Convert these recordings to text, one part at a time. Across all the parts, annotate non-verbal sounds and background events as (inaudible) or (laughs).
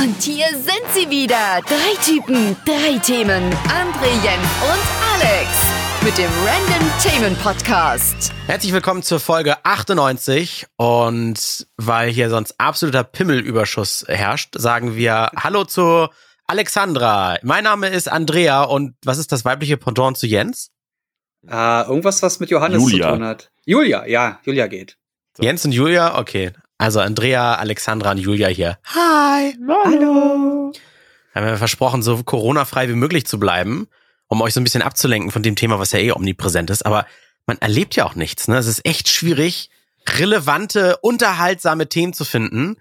Und hier sind sie wieder. Drei Typen, drei Themen. André, Jens und Alex. Mit dem Random Themen Podcast. Herzlich willkommen zur Folge 98. Und weil hier sonst absoluter Pimmelüberschuss herrscht, sagen wir Hallo zu Alexandra. Mein Name ist Andrea. Und was ist das weibliche Pendant zu Jens? Ah, irgendwas, was mit Johannes Julia. zu tun hat. Julia, ja, Julia geht. Jens und Julia? Okay. Also Andrea, Alexandra und Julia hier. Hi. Hallo. Haben wir versprochen, so Corona-frei wie möglich zu bleiben, um euch so ein bisschen abzulenken von dem Thema, was ja eh omnipräsent ist. Aber man erlebt ja auch nichts. Ne? Es ist echt schwierig, relevante, unterhaltsame Themen zu finden.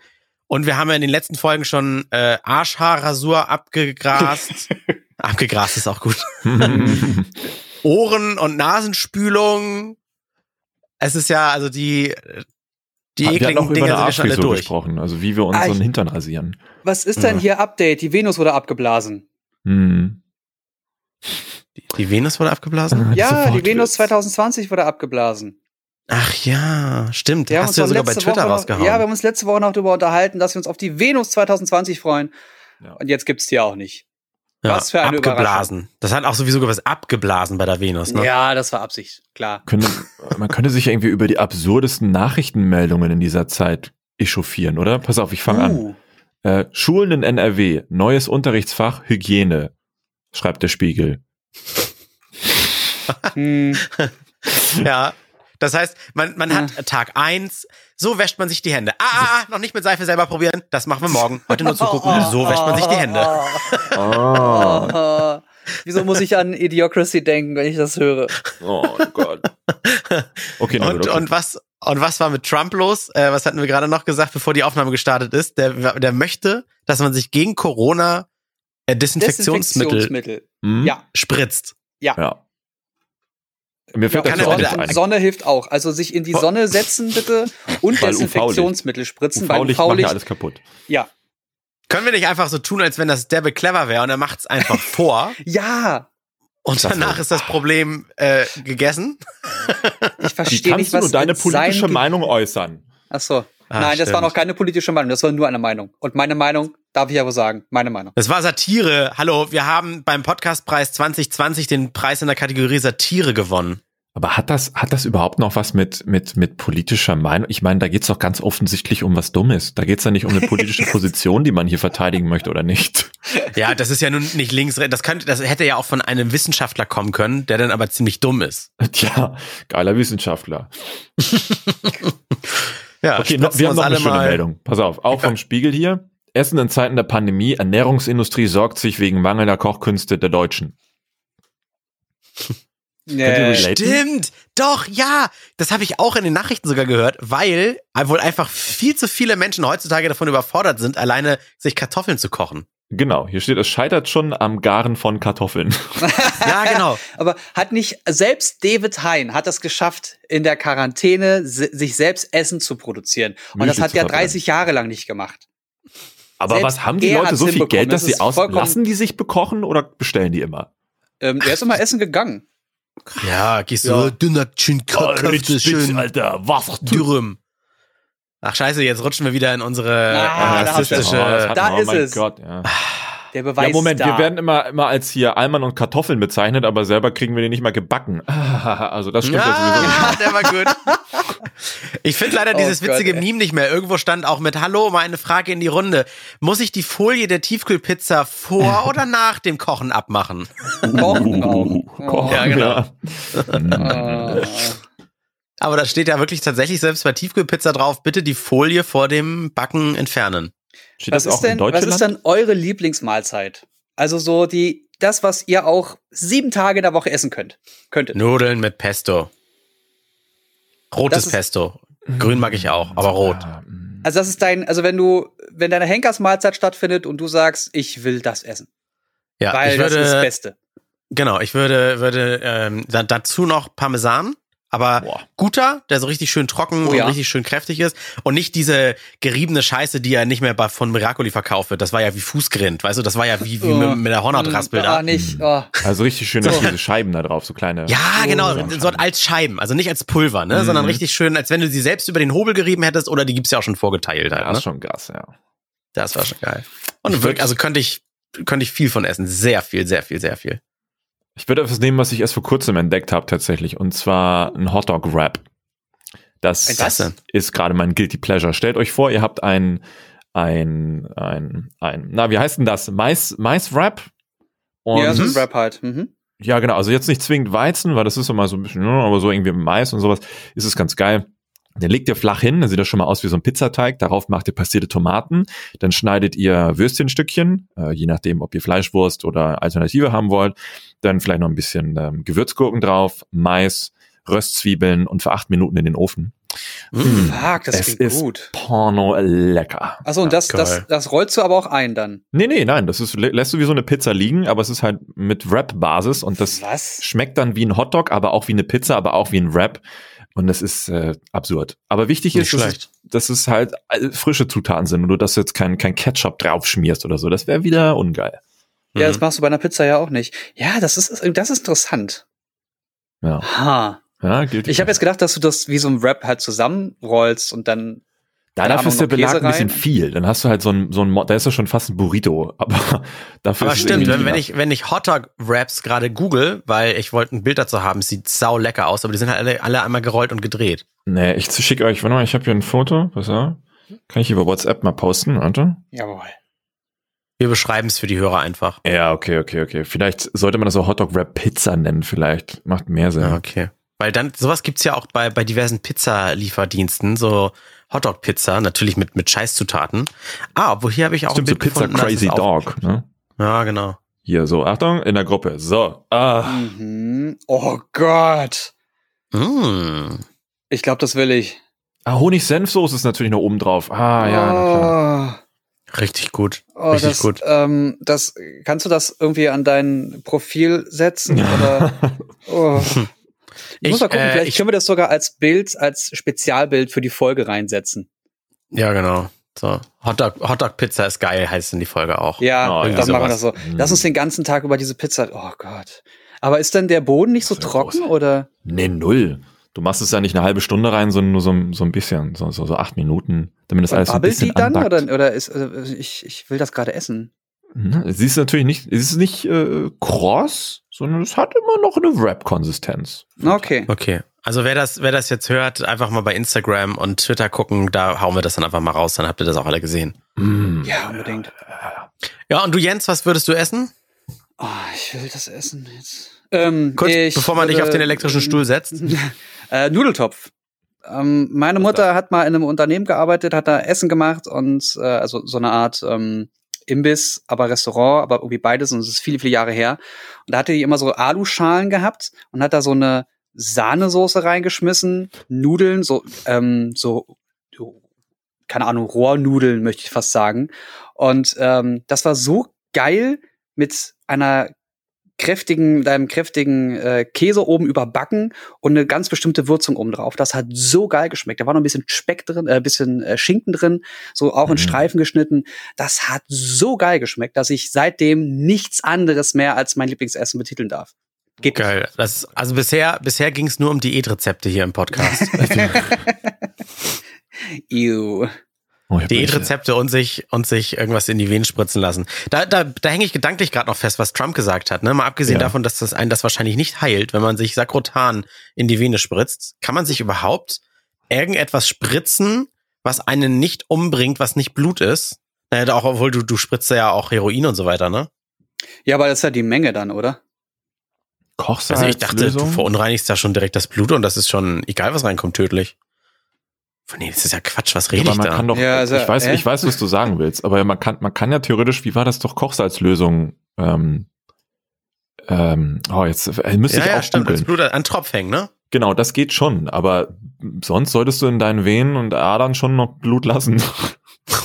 Und wir haben ja in den letzten Folgen schon äh, Arschhaarrasur abgegrast. (laughs) abgegrast ist auch gut. (laughs) Ohren- und Nasenspülung. Es ist ja, also die, die wir ekligen auch über Dinge eine sind wir schon alle gesprochen, also wie wir unseren Ah, Hintern rasieren. Was ist denn hier Update? Die Venus wurde abgeblasen. Hm. Die Venus wurde abgeblasen? (laughs) Ja, die Venus Wortwitz. 2020 wurde abgeblasen. Ach ja, stimmt. Wir haben Hast du ja sogar bei Twitter Woche noch, rausgehauen. Ja, wir haben uns letzte Woche noch darüber unterhalten, dass wir uns auf die Venus 2020 freuen. Ja. Und jetzt gibt's die auch nicht. Ja, was für eine Abgeblasen. Das hat auch sowieso was abgeblasen bei der Venus, ne? Ja, das war Absicht, klar. Könnte, man könnte sich irgendwie über die absurdesten Nachrichtenmeldungen in dieser Zeit echauffieren, oder? Pass auf, ich fange an. Uh, Äh, Schulen in NRW, neues Unterrichtsfach Hygiene, schreibt der Spiegel. hm, (laughs) Ja. Das heißt, man, man hat Tag eins, so wäscht man sich die Hände. Ah, ah, ah, noch nicht mit Seife selber probieren. Das machen wir morgen. Heute nur zugucken. (laughs) So wäscht man sich die Hände. (laughs) Ah. Oh, wieso muss ich an Idiocracy denken, wenn ich das höre? Oh Gott. Okay, Und, gut, okay. und was, und was war mit Trump los? Äh, was hatten wir gerade noch gesagt, bevor die Aufnahme gestartet ist? Der, der möchte, dass man sich gegen Corona äh, Desinfektionsmittel Desinfektionsmittel. Hm? Ja, spritzt. ja. Ja. Mir fällt dazu er auch Sonne, ein. Sonne hilft auch. Also sich in die Sonne setzen bitte und Weil. Desinfektionsmittel spritzen, weil UV-Licht macht ja alles kaputt. Ja. Können wir nicht einfach so tun, als wenn das derbe clever wäre und er macht's einfach (laughs) vor Ja, und Das danach ist das Problem äh, gegessen? ich verstehe nicht, du was nur deine politische Meinung äußern? Ach so. Ah, Nein, das war noch keine politische Meinung, das war nur eine Meinung. Und meine Meinung, darf ich ja wohl sagen, meine Meinung. Das war Satire. Hallo, wir haben beim Podcastpreis 2020 den Preis in der Kategorie Satire gewonnen. Aber hat das, hat das überhaupt noch was mit, mit, mit politischer Meinung? Ich meine, da geht's doch ganz offensichtlich um was Dummes. Da geht's ja nicht um eine politische (laughs) Position, die man hier verteidigen möchte oder nicht. Ja, das ist ja nun nicht links, das könnte, das hätte ja auch von einem Wissenschaftler kommen können, der dann aber ziemlich dumm ist. Tja, geiler Wissenschaftler. (laughs) Ja, Okay, no, wir haben noch eine schöne Meldung. Pass auf, auch vom Spiegel hier. Essen in Zeiten der Pandemie, Ernährungsindustrie sorgt sich wegen mangelnder Kochkünste der Deutschen. (laughs) ihr Äh? Stimmt, doch, ja. Das habe ich auch in den Nachrichten sogar gehört, weil wohl einfach viel zu viele Menschen heutzutage davon überfordert sind, alleine sich Kartoffeln zu kochen. Genau, hier steht, es scheitert schon am Garen von Kartoffeln. (laughs) Ja, genau. aber hat nicht, selbst David Hein hat es geschafft, in der Quarantäne se- sich selbst Essen zu produzieren. Und Milch das hat er verbrennen. 30 Jahre lang nicht gemacht. Aber Selbst was haben die Leute so viel. Geld, dass Das sie ist aus vollkommen- lassen die sich bekochen oder bestellen die immer? Ähm, er ist immer essen gegangen. Ja, gehst Ja. du dünner, schön Kartoffel, schön Alter, was? dürrem. Ach scheiße, jetzt rutschen wir wieder in unsere Ah, äh, da rassistische... hat Da ist oh mein es. Gott, ja. Der Beweis ja, Moment, ist da. wir werden immer, immer als hier Alman und Kartoffeln bezeichnet, aber selber kriegen wir die nicht mal gebacken. (laughs) Also das stimmt ja, sowieso nicht. ja, (laughs) der war gut. Ich finde leider Oh dieses Gott, witzige ey. Meme nicht mehr. Irgendwo stand auch mit Hallo, mal eine Frage in die Runde. Muss ich die Folie der Tiefkühlpizza vor (laughs) oder nach dem Kochen abmachen? Kochen auch. Kochen, Ja, genau. Oh. Aber da steht ja wirklich tatsächlich selbst bei Tiefkühlpizza drauf, bitte die Folie vor dem Backen entfernen. Steht Was das ist, auch in denn, was Deutschland? ist denn eure Lieblingsmahlzeit? Also so die, das, was ihr auch sieben Tage in der Woche essen könnt. Könntet. Nudeln mit Pesto. Rotes ist- Pesto. Grün mag ich auch, aber rot. Mm. Also das ist dein, also wenn du, wenn deine Henkersmahlzeit stattfindet und du sagst, ich will das essen, Ja, weil ich das ist das würde, Beste. genau, ich würde, würde ähm, da, dazu noch Parmesan Aber Boah. guter, der so richtig schön trocken Oh und ja. richtig schön kräftig ist. Und nicht diese geriebene Scheiße, die ja nicht mehr bei, von Miracoli verkauft wird. Das war ja wie Fußgrind, weißt du? Das war ja wie, wie mit, mit der Hornotraspel Ah, da. nicht. Oh. Also richtig schöne diese Scheiben da drauf, so kleine. Ja, genau, so als Scheiben, also nicht als Pulver, ne, Mhm. sondern richtig schön, als wenn du sie selbst über den Hobel gerieben hättest oder die gibt's ja auch schon vorgeteilt halt, Ja, ne? ist schon krass, ja. Das war schon geil. Und wirklich, also könnte ich, könnte ich viel von essen. Sehr viel, sehr viel, sehr viel. Ich würde etwas nehmen, was ich erst vor kurzem entdeckt habe tatsächlich, und zwar ein Hotdog Wrap. Das denn? ist gerade mein Guilty Pleasure. Stellt euch vor, ihr habt ein, ein, ein, ein, na, wie heißt denn das? Mais, Mais Wrap? Und Ja, so ein Rap halt. Mhm. ja, genau. Also jetzt nicht zwingend Weizen, weil das ist immer so ein bisschen, ne, aber so irgendwie Mais und sowas ist es ganz geil. Den legt ihr flach hin, dann sieht das schon mal aus wie so ein Pizzateig. Darauf macht ihr passierte Tomaten. Dann schneidet ihr Würstchenstückchen, äh, je nachdem, ob ihr Fleischwurst oder Alternative haben wollt. Dann vielleicht noch ein bisschen ähm, Gewürzgurken drauf, Mais, Röstzwiebeln und für acht Minuten in den Ofen. Mm. Fuck, das es klingt ist gut. Porno lecker. Achso, und das, das, das rollst du aber auch ein dann. Nee, nee, nein, das ist, lä- lässt du wie so eine Pizza liegen, aber es ist halt mit Wrap-Basis und das Was? schmeckt dann wie ein Hotdog, aber auch wie eine Pizza, aber auch wie ein Wrap. Und das ist äh, absurd. Aber wichtig Nicht ist, dass es, dass es halt äh, frische Zutaten sind und du das jetzt kein, kein Ketchup drauf schmierst oder so. Das wäre wieder ungeil. Ja, Mhm. das machst du bei einer Pizza ja auch nicht. Ja, das ist, das ist interessant. Ja, Ha. ja gilt. Ich habe jetzt gedacht, dass du das wie so ein Rap halt zusammenrollst und dann. Da keine dafür ist der Belag Käse ein bisschen rein. viel. Dann hast du halt so ein, so ein, da ist ja schon fast ein Burrito. (laughs) Aber dafür Aber ist es stimmt, wenn, wenn ich, wenn ich Hotdog-Wraps gerade google, weil ich wollte ein Bild dazu haben, sieht sau lecker aus, aber die sind halt alle, alle einmal gerollt und gedreht. Nee, ich schicke euch, warte mal, ich habe hier ein Foto. Pass auf. Kann ich über WhatsApp mal posten, warte. Jawohl. Wir beschreiben es für die Hörer einfach. Ja, okay, okay, okay. Vielleicht sollte man das auch Hotdog Wrap Pizza nennen, vielleicht. Macht mehr Sinn. Ja, okay. Weil dann, sowas gibt's ja auch bei, bei diversen Pizzalieferdiensten, so Hotdog-Pizza, natürlich mit, mit Scheißzutaten. Ah, obwohl hier habe ich auch Stimmt, ein so Bild Pizza gefunden, Crazy Dog, ne? Ja, genau. Hier, so, Achtung, in der Gruppe. So. Ah. Mhm. Oh Gott. Mm. Ich glaube, das will ich. ah Honig-Senfsoße ist natürlich noch oben drauf. Ah, ja, na klar. Richtig gut. Oh, Richtig das, gut. Ähm, das, kannst du das irgendwie an dein Profil setzen? Oder? (laughs) Oh. Ich, muss Ich, mal gucken, äh, vielleicht ich- können wir das sogar als Bild, als Spezialbild für die Folge reinsetzen. Ja, genau. So. Hotdog, Hotdog Pizza ist geil, heißt in die Folge auch. Ja, Oh, dann ja, machen wir das so. sowas. Lass uns den ganzen Tag über diese Pizza. Oh Gott. Aber ist denn der Boden nicht so trocken groß. oder? Nee, null. Du machst es ja nicht eine halbe Stunde rein, sondern nur so, so ein bisschen, so, so, so acht Minuten, damit das alles so ein bisschen die dann oder, oder ist, äh, ich, ich will das gerade essen. Sie ist natürlich nicht, es ist nicht äh, kross, sondern es hat immer noch eine Wrap-Konsistenz. Okay. Okay. Also wer das, wer das jetzt hört, einfach mal bei Instagram und Twitter gucken, da hauen wir das dann einfach mal raus, dann habt ihr das auch alle gesehen. Mm. Ja, unbedingt. Ja, und du Jens, was würdest du essen? Oh, ich will das essen jetzt. Ähm, Kurz, ich bevor man dich würde- auf den elektrischen Stuhl setzt. (laughs) Äh, Nudeltopf. Ähm, meine Mutter hat mal in einem Unternehmen gearbeitet, hat da Essen gemacht und äh, also so eine Art ähm, Imbiss, aber Restaurant, aber irgendwie beides und es ist viele, viele Jahre her. Und da hatte die immer so Aluschalen gehabt und hat da so eine Sahnesoße reingeschmissen, Nudeln, so, ähm, so, keine Ahnung, Rohrnudeln, möchte ich fast sagen. Und ähm, das war so geil mit einer kräftigen, deinem kräftigen äh, Käse oben überbacken und eine ganz bestimmte Würzung oben drauf. Das hat so geil geschmeckt. Da war noch ein bisschen Speck drin, äh, ein bisschen äh, Schinken drin, so auch in Mhm. Streifen geschnitten. Das hat so geil geschmeckt, dass ich seitdem nichts anderes mehr als mein Lieblingsessen betiteln darf. Geht nicht. Geil. Das, also bisher, bisher ging es nur um Diätrezepte hier im Podcast. (laughs) (laughs) Ew. Oh. Diätrezepte und sich, und sich irgendwas in die Venen spritzen lassen. Da, da, da hänge ich gedanklich gerade noch fest, was Trump gesagt hat. Ne? Mal abgesehen Ja. davon, dass das einen das wahrscheinlich nicht heilt, wenn man sich Sakrotan in die Vene spritzt. Kann man sich überhaupt irgendetwas spritzen, was einen nicht umbringt, was nicht Blut ist? Naja, auch obwohl du, du spritzt ja auch Heroin und so weiter, ne? Ja, aber das ist ja die Menge dann, oder? Also ich dachte, du Kochsalzlösung? verunreinigst da schon direkt das Blut und das ist schon, egal was reinkommt, tödlich. Nee, das ist ja Quatsch, was rede aber ich man da? kann doch, Ja, also, ich weiß, äh? ich weiß, was du sagen willst, aber man kann, man kann ja theoretisch, wie war das doch Kochsalzlösung, ähm, ähm, oh, jetzt äh, müsste ja, ich ja, auch stimmt, das googeln. Blut an Tropf hängen, ne? Genau, das geht schon, aber sonst solltest du in deinen Venen und Adern schon noch Blut lassen. (laughs)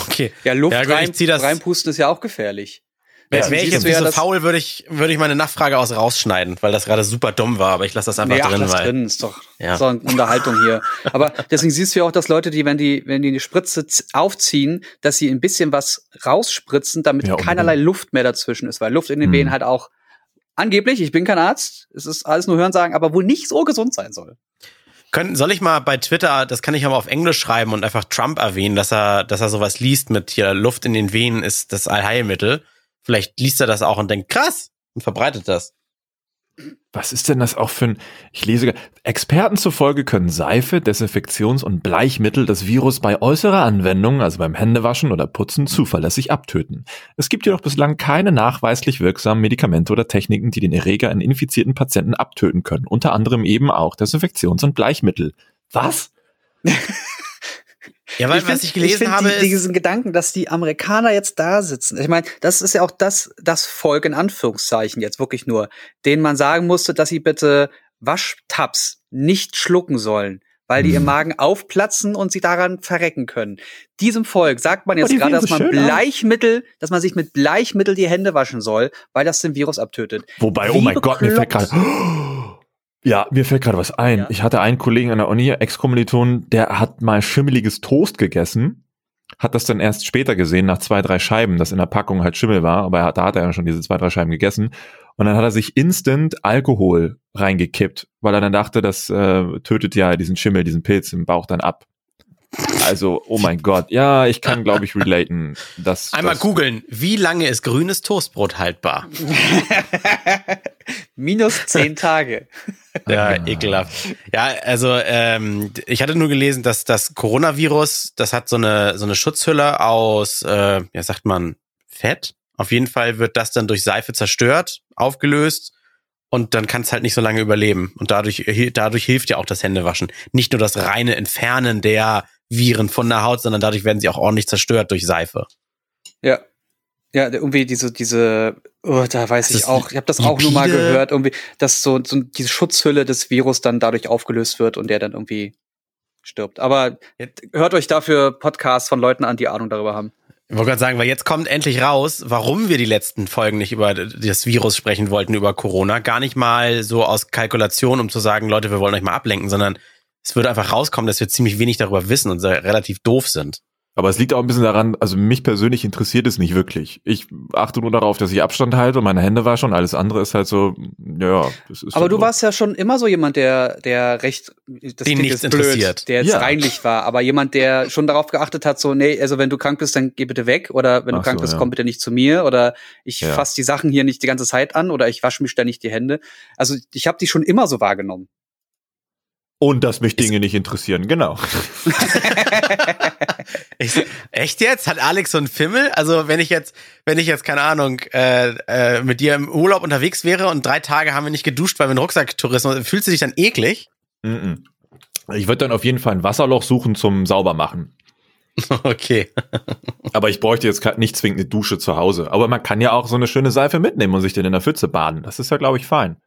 Okay. Ja, Luft Ja, rein, das- reinpusten ist ja auch gefährlich. Wäre wär ich jetzt nicht so faul, würde ich, würde ich meine Nachfrage aus rausschneiden, weil das gerade super dumm war, aber ich lasse das einfach Nee, ach, drin, das weil. drin ist doch Ja. so eine Unterhaltung hier. Aber (laughs) deswegen siehst du ja auch, dass Leute, die, wenn die, wenn die eine Spritze aufziehen, dass sie ein bisschen was rausspritzen, damit Ja, keinerlei Luft mehr dazwischen ist, weil Luft in den Mhm. Venen halt auch angeblich, ich bin kein Arzt, es ist alles nur Hörensagen, aber wohl nicht so gesund sein soll. Können, soll ich mal bei Twitter, das kann ich aber auf Englisch schreiben und einfach Trump erwähnen, dass er, dass er sowas liest mit hier Luft in den Venen ist das Allheilmittel. Vielleicht liest er das auch und denkt, krass, und verbreitet das. Was ist denn das auch für ein, ich lese, Experten zufolge können Seife, Desinfektions- und Bleichmittel das Virus bei äußerer Anwendung, also beim Händewaschen oder Putzen, zuverlässig abtöten. Es gibt jedoch bislang keine nachweislich wirksamen Medikamente oder Techniken, die den Erreger in infizierten Patienten abtöten können. Unter anderem eben auch Desinfektions- und Bleichmittel. Was? (laughs) Ja, weil ich was find- ich gelesen find habe, die, ist, diesen Gedanken, dass die Amerikaner jetzt da sitzen. Ich meine, das ist ja auch das, das Volk in Anführungszeichen jetzt wirklich nur, denen man sagen musste, dass sie bitte Waschtabs nicht schlucken sollen, weil die Hm. im Magen aufplatzen und sie daran verrecken können. Diesem Volk sagt man Oh, jetzt die gerade, dass so man. Bleichmittel, dass man sich mit Bleichmittel die Hände waschen soll, weil das den Virus abtötet. Wobei, Wie oh mein Gott, mir fällt gerade, bekloppt. Ja, mir fällt gerade was ein. Ja. Ich hatte einen Kollegen an der Uni, Ex-Kommiliton, der hat mal schimmeliges Toast gegessen, hat das dann erst später gesehen, nach zwei, drei Scheiben, dass in der Packung halt Schimmel war, aber er da hat er ja schon diese zwei, drei Scheiben gegessen. Und dann hat er sich instant Alkohol reingekippt, weil er dann dachte, das äh, tötet ja diesen Schimmel, diesen Pilz im Bauch dann ab. Also, oh mein Gott, ja, ich kann, glaube ich, relaten. Dass, (laughs) einmal googeln, wie lange ist grünes Toastbrot haltbar? (laughs) Minus zehn Tage. (laughs) Ja, ekelhaft. Ja, also ähm, ich hatte nur gelesen, dass das Coronavirus, das hat so eine so eine Schutzhülle aus, äh, ja sagt man, Fett. Auf jeden Fall wird das dann durch Seife zerstört, aufgelöst und dann kann es halt nicht so lange überleben. Und dadurch dadurch hilft ja auch das Händewaschen. Nicht nur das reine Entfernen der Viren von der Haut, sondern dadurch werden sie auch ordentlich zerstört durch Seife. Ja. Ja, irgendwie diese, diese, oh, da weiß Das ich auch, ich habe das auch nur mal gehört, irgendwie, dass so, so diese Schutzhülle des Virus dann dadurch aufgelöst wird und der dann irgendwie stirbt. Aber hört euch dafür Podcasts von Leuten an, die Ahnung darüber haben. Ich wollte gerade sagen, weil jetzt kommt endlich raus, warum wir die letzten Folgen nicht über das Virus sprechen wollten, über Corona. Gar nicht mal so aus Kalkulation, um zu sagen, Leute, wir wollen euch mal ablenken, sondern es würde einfach rauskommen, dass wir ziemlich wenig darüber wissen und sehr- relativ doof sind. Aber es liegt auch ein bisschen daran, also mich persönlich interessiert es nicht wirklich. Ich achte nur darauf, dass ich Abstand halte und meine Hände wasche und alles andere ist halt so, ja, das ist Aber so. du warst ja schon immer so jemand, der, der recht, das Den nichts blöd, interessiert. der jetzt Ja. reinlich war, aber jemand, der schon darauf geachtet hat, so, nee, also wenn du krank bist, dann geh bitte weg oder wenn du Ach krank so, bist, ja. komm bitte nicht zu mir oder ich Ja. fass die Sachen hier nicht die ganze Zeit an oder ich wasche mir ständig die Hände. Also ich habe die schon immer so wahrgenommen. Und dass mich Dinge nicht interessieren, genau. (laughs) Ich, echt jetzt? Hat Alex so einen Fimmel? Also wenn ich jetzt, wenn ich jetzt, keine Ahnung, äh, äh, mit dir im Urlaub unterwegs wäre und drei Tage haben wir nicht geduscht, weil wir einen Rucksacktourismus, fühlst du dich dann eklig? Mhm. Ich würde dann auf jeden Fall ein Wasserloch suchen zum Saubermachen. (laughs) Okay. Aber ich bräuchte jetzt nicht zwingend eine Dusche zu Hause. Aber man kann ja auch so eine schöne Seife mitnehmen und sich dann in der Pfütze baden. Das ist ja, glaube ich, fein.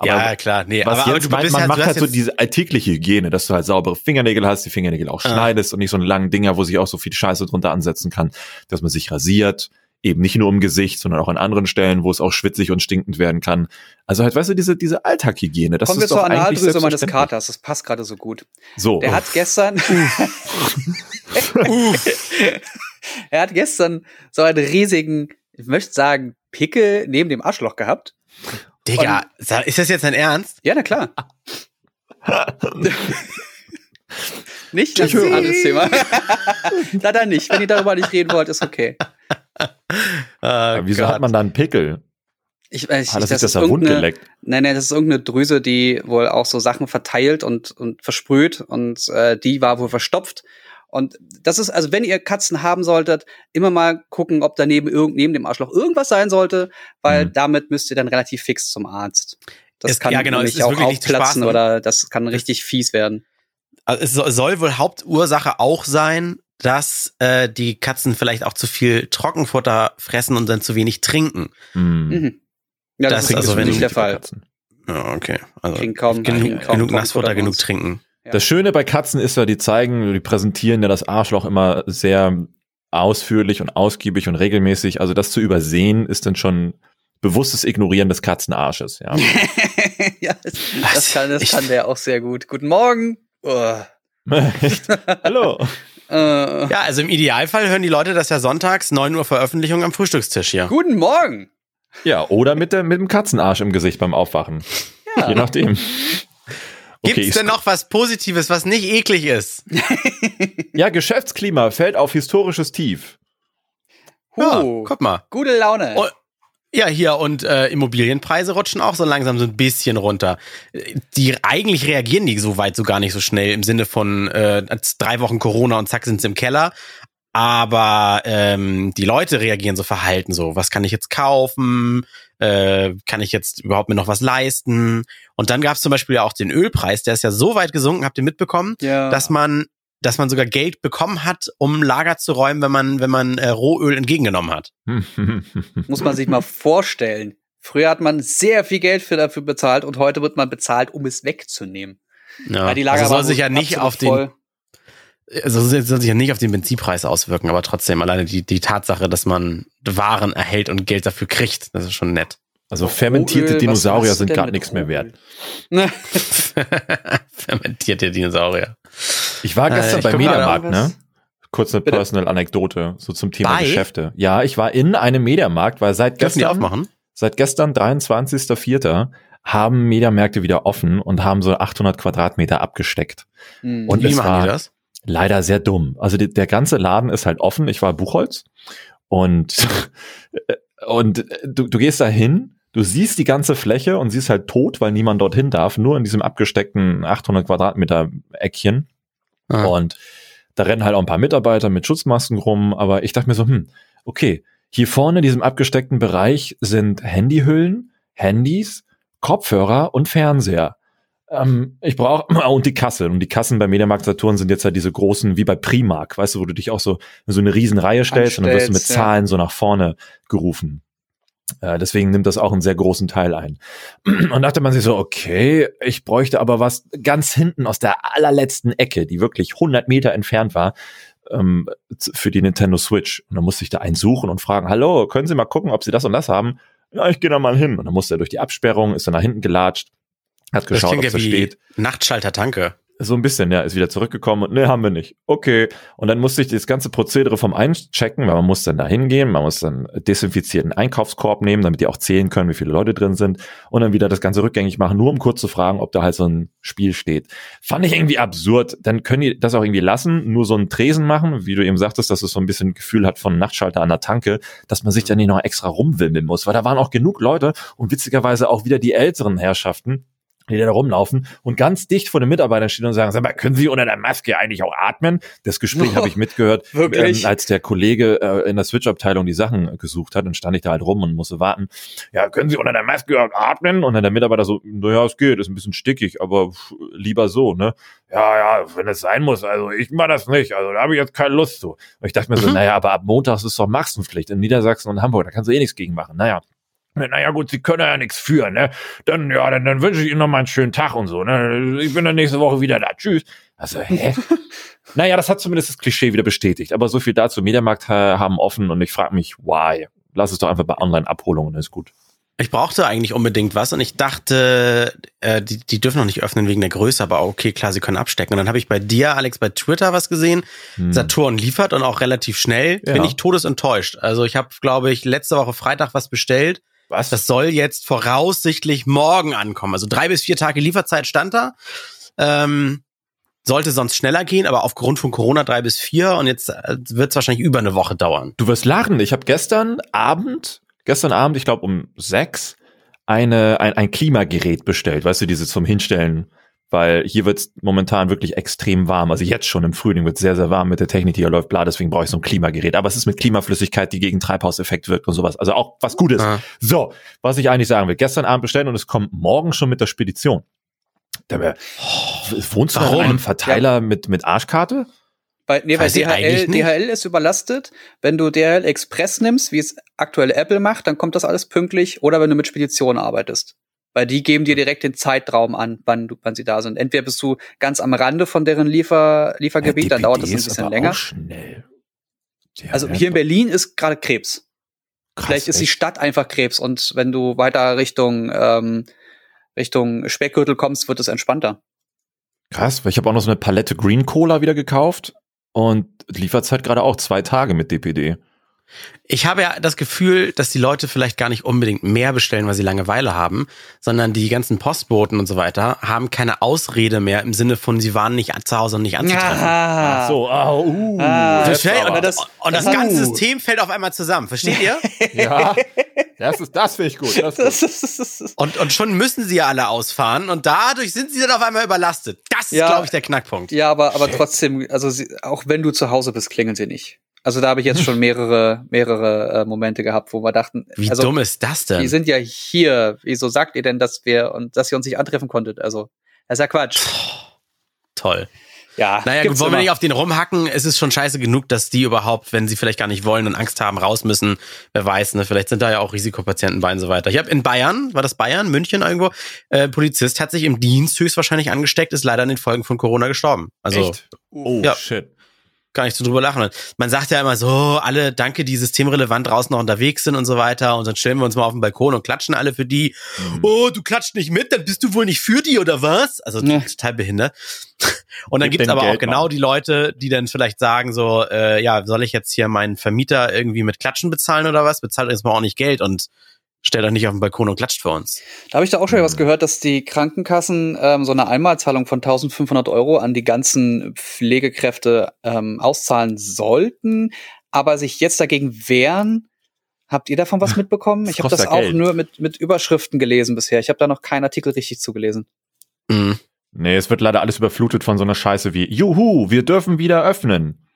Aber ja, klar, nee. was aber, jetzt aber meint, bist man ja- macht du halt so diese alltägliche Hygiene, dass du halt saubere Fingernägel hast, die Fingernägel auch Ah. schneidest und nicht so einen langen Dinger, wo sich auch so viel Scheiße drunter ansetzen kann, dass man sich rasiert, eben nicht nur im Gesicht, sondern auch an anderen Stellen, wo es auch schwitzig und stinkend werden kann. Also halt, weißt du, diese, diese Alltaghygiene, das Kommen wir ist doch zur Analdrüse meines. Katers. Das passt gerade so gut. So, Der hat gestern. (laughs) er hat gestern so einen riesigen, ich möchte sagen, Pickel neben dem Arschloch gehabt. Digga, sa- ist das jetzt dein Ernst? Ja, na klar. (laughs) nicht? Das ist höre. ein anderes Thema. (laughs) da dann nicht. Wenn ihr darüber nicht reden wollt, ist okay. (laughs) Äh, wieso Gott. hat man da einen Pickel? Ich weiß Hat nicht, sich das das ist da wund geleckt? nein, nein, das ist irgendeine Drüse, die wohl auch so Sachen verteilt und, und versprüht und äh, die war wohl verstopft. Und das ist, also wenn ihr Katzen haben solltet, immer mal gucken, ob daneben irgend, neben dem Arschloch irgendwas sein sollte, weil Mhm. damit müsst ihr dann relativ fix zum Arzt. Das Es- kann ja, genau, es nämlich ist auch wirklich nicht zu aufplatzen oder das kann richtig fies werden. Also es so- soll wohl Hauptursache auch sein, dass äh, die Katzen vielleicht auch zu viel Trockenfutter fressen und dann zu wenig trinken. Hm. Mhm. Ja, das, Das ist also, wenn nicht der Fall. Ja, okay. Also kaum, genug, kaum genug Nassfutter, genug trinken. Ja. Das Schöne bei Katzen ist ja, die zeigen, die präsentieren ja das Arschloch immer sehr ausführlich und ausgiebig und regelmäßig. Also das zu übersehen ist dann schon bewusstes Ignorieren des Katzenarsches. Ja. (laughs) ja, das, das, kann, das Ich- kann der auch sehr gut. Guten Morgen. Oh. (laughs) Hallo. (laughs) Äh, Ja, also im Idealfall hören die Leute das ja sonntags, 9 Uhr Veröffentlichung am Frühstückstisch hier. Guten Morgen. Ja, oder mit, der, mit dem Katzenarsch im Gesicht beim Aufwachen. Ja. Je nachdem. Gibt's ich denn noch was Positives, was nicht eklig ist? (laughs) Ja, Geschäftsklima fällt auf historisches Tief. Ja, Huh, guck mal. gute Laune. Oh, Ja, hier und äh, Immobilienpreise rutschen auch so langsam so ein bisschen runter. Die eigentlich reagieren die so weit so gar nicht so schnell im Sinne von äh, drei Wochen Corona und zack sind sie im Keller. Aber ähm, die Leute reagieren so verhalten so. Was kann ich jetzt kaufen? Äh, kann ich jetzt überhaupt mir noch was leisten? Und dann gab es zum Beispiel ja auch den Ölpreis, der ist ja so weit gesunken, habt ihr mitbekommen, ja. dass man dass man sogar Geld bekommen hat, um Lager zu räumen, wenn man wenn man äh, Rohöl entgegengenommen hat. (laughs) muss man sich mal vorstellen. Früher hat man sehr viel Geld für dafür bezahlt und heute wird man bezahlt, um es wegzunehmen. Ja, Weil die Lager also soll sich ja nicht auf den voll. Also es soll sich ja nicht auf den Benzinpreis auswirken, aber trotzdem alleine die, die Tatsache, dass man Waren erhält und Geld dafür kriegt, das ist schon nett. Also fermentierte Rohöl, was Dinosaurier sind gerade mit nichts mehr wert. (laughs) Fermentierte Dinosaurier. Ich war Äh, gestern ich bei Mediamarkt, ne? Kurz eine Bitte? personal Anekdote, so zum Thema Bei? Geschäfte. Ja, ich war in einem Mediamarkt, weil seit Dürfen die gestern, aufmachen? seit gestern, 23.04., haben Mediamärkte wieder offen und haben so 800 Quadratmeter abgesteckt. Hm. Und Wie es machen war die das? Leider sehr dumm. Also die, der ganze Laden ist halt offen. Ich war Buchholz und, (laughs) und du, du gehst da hin, du siehst die ganze Fläche und sie ist halt tot, weil niemand dorthin darf, nur in diesem abgesteckten 800 Quadratmeter Eckchen. Ah. Und da rennen halt auch ein paar Mitarbeiter mit Schutzmasken rum, aber ich dachte mir so, hm, okay, hier vorne in diesem abgesteckten Bereich sind Handyhüllen, Handys, Kopfhörer und Fernseher. Ähm, ich brauche (clears throat) und die Kasse und die Kassen bei Mediamarkt Saturn sind jetzt halt diese großen wie bei Primark, weißt du, wo du dich auch so in so eine riesen Reihe stellst und dann wirst du mit Anstellst, ja. Zahlen so nach vorne gerufen. Äh, deswegen nimmt das auch einen sehr großen Teil ein. (clears throat) Und dachte man sich so, okay, ich bräuchte aber was ganz hinten aus der allerletzten Ecke, die wirklich 100 Meter entfernt war, ähm, für die Nintendo Switch. Und dann musste ich da einen suchen und fragen, hallo, können Sie mal gucken, ob Sie das und das haben? Ja, ich gehe da mal hin. Und dann musste er durch die Absperrung, ist dann nach hinten gelatscht, hat geschaut, ob es ja steht. Nachtschalter Tanke. So ein bisschen, ja, ist wieder zurückgekommen und ne, haben wir nicht. Okay. Und dann musste ich das ganze Prozedere vom Einchecken, weil man muss dann da hingehen, man muss dann desinfizierten Einkaufskorb nehmen, damit die auch zählen können, wie viele Leute drin sind und dann wieder das Ganze rückgängig machen, nur um kurz zu fragen, ob da halt so ein Spiel steht. Fand ich irgendwie absurd. Dann können die das auch irgendwie lassen, nur so einen Tresen machen, wie du eben sagtest, dass es so ein bisschen Gefühl hat von Nachtschalter an der Tanke, dass man sich dann nicht noch extra rumwimmeln muss, weil da waren auch genug Leute und witzigerweise auch wieder die älteren Herrschaften, die da rumlaufen und ganz dicht vor den Mitarbeitern stehen und sagen, sag mal, können Sie unter der Maske eigentlich auch atmen? Das Gespräch (laughs) habe ich mitgehört, ähm, als der Kollege äh, in der Switch-Abteilung die Sachen gesucht hat, dann stand ich da halt rum und musste warten. Ja, können Sie unter der Maske auch atmen? Und dann der Mitarbeiter so, naja, es geht, ist ein bisschen stickig, aber pff, lieber so, ne? Ja, ja, wenn es sein muss, also ich mach das nicht, also da habe ich jetzt keine Lust zu. Und ich dachte mir so, Mhm. naja, aber ab Montags ist doch Maskenpflicht in Niedersachsen und Hamburg, da kannst du eh nichts gegen machen. Naja, naja gut, Sie können ja nichts für, ne? Dann, ja, dann, dann wünsche ich Ihnen noch mal einen schönen Tag und so, ne? Ich bin dann nächste Woche wieder da. Tschüss. Also, hä? (laughs) naja, das hat zumindest das Klischee wieder bestätigt. Aber so viel dazu. Mediamarkt äh, haben offen und ich frage mich, why? Lass es doch einfach bei Online-Abholungen, ist gut. Ich brauchte eigentlich unbedingt was und ich dachte, äh, die, die dürfen noch nicht öffnen wegen der Größe, aber okay, klar, sie können abstecken. Und dann habe ich bei dir, Alex, bei Twitter was gesehen. Hm. Saturn liefert und auch relativ schnell. Ja. Bin ich todesenttäuscht. Also ich habe, glaube ich, letzte Woche Freitag was bestellt. Was? Das soll jetzt voraussichtlich morgen ankommen. Also drei bis vier Tage Lieferzeit stand da. Ähm, sollte sonst schneller gehen, aber aufgrund von Corona drei bis vier und jetzt wird es wahrscheinlich über eine Woche dauern. Du wirst lachen. Ich habe gestern Abend, gestern Abend, ich glaube um sechs, eine, ein, ein Klimagerät bestellt. Weißt du, dieses zum Hinstellen, weil hier wird's momentan wirklich extrem warm. Also jetzt schon im Frühling wird sehr, sehr warm mit der Technik, die hier läuft, bla, deswegen brauche ich so ein Klimagerät. Aber es ist mit Klimaflüssigkeit, die gegen Treibhauseffekt wirkt und sowas. Also auch was Gutes. Ah. So, was ich eigentlich sagen will. Gestern Abend bestellen und es kommt morgen schon mit der Spedition. Der, wohnst du da in Warum? einem Verteiler mit, mit Arschkarte? Bei, nee, Weiß ich DHL. DHL ist überlastet. Wenn du DHL Express nimmst, wie es aktuell Apple macht, dann kommt das alles pünktlich. Oder wenn du mit Spedition arbeitest. Weil die geben dir direkt den Zeitraum an, wann, du, wann sie da sind. Entweder bist du ganz am Rande von deren Liefer, Liefergebiet, dann dauert das ein bisschen länger. Ja, Also hier in Berlin ist gerade Krebs. Krass, Vielleicht ist die echt. Stadt einfach Krebs und wenn du weiter Richtung ähm, Richtung Speckgürtel kommst, wird es entspannter. Krass, weil ich habe auch noch so eine Palette Green Cola wieder gekauft und Lieferzeit gerade auch zwei Tage mit DPD. Ich habe ja das Gefühl, dass die Leute vielleicht gar nicht unbedingt mehr bestellen, weil sie Langeweile haben, sondern die ganzen Postboten und so weiter haben keine Ausrede mehr im Sinne von, sie waren nicht zu Hause und nicht anzutreffen. Ah, Ach so, oh, uh, Ah, aber. Und das, und das das- ganze Uh. System fällt auf einmal zusammen. Versteht ihr? (laughs) ja, das ist, das finde ich gut. Das ist gut. das ist, Und, und schon müssen sie ja alle ausfahren und dadurch sind sie dann auf einmal überlastet. Das ist, Ja. glaube ich, der Knackpunkt. ja, aber, aber trotzdem, also sie, auch wenn du zu Hause bist, klingeln sie nicht. Also da habe ich jetzt schon mehrere, mehrere äh, Momente gehabt, wo wir dachten, Wie also, dumm ist das denn? die sind ja hier. Wieso sagt ihr denn, dass wir und dass ihr uns nicht antreffen konntet? Also, das ist ja Quatsch. Toll. Ja, Naja, gut, wollen wir nicht auf den rumhacken? Es ist schon scheiße genug, dass die überhaupt, wenn sie vielleicht gar nicht wollen und Angst haben, raus müssen. Wer weiß, ne? Vielleicht sind da ja auch Risikopatienten bei und so weiter. Ich habe in Bayern, war das Bayern, München irgendwo, äh, Polizist hat sich im Dienst höchstwahrscheinlich angesteckt, ist leider an den Folgen von Corona gestorben. Also Echt? Oh, Ja. shit. Gar nicht so drüber lachen. Man sagt ja immer so, alle danke, die systemrelevant draußen noch unterwegs sind und so weiter. Und dann stellen wir uns mal auf den Balkon und klatschen alle für die. Mhm. Oh, du klatscht nicht mit, dann bist du wohl nicht für die oder was? Also Ja. total behindert. (laughs) Und dann Gib gibt's aber auch Geld, genau Mann. die Leute, die dann vielleicht sagen so, äh, ja, soll ich jetzt hier meinen Vermieter irgendwie mit Klatschen bezahlen oder was? Bezahlt uns mal auch nicht Geld und stellt euch nicht auf den Balkon und klatscht für uns. Da habe ich da auch schon Mhm. was gehört, dass die Krankenkassen ähm, so eine Einmalzahlung von 1500 Euro an die ganzen Pflegekräfte ähm, auszahlen sollten, aber sich jetzt dagegen wehren. Habt ihr davon was (laughs) mitbekommen? Das Ich habe das auch Geld. nur mit, mit Überschriften gelesen bisher. Ich habe da noch keinen Artikel richtig zugelesen. Mhm. Nee, es wird leider alles überflutet von so einer Scheiße wie, juhu, wir dürfen wieder öffnen.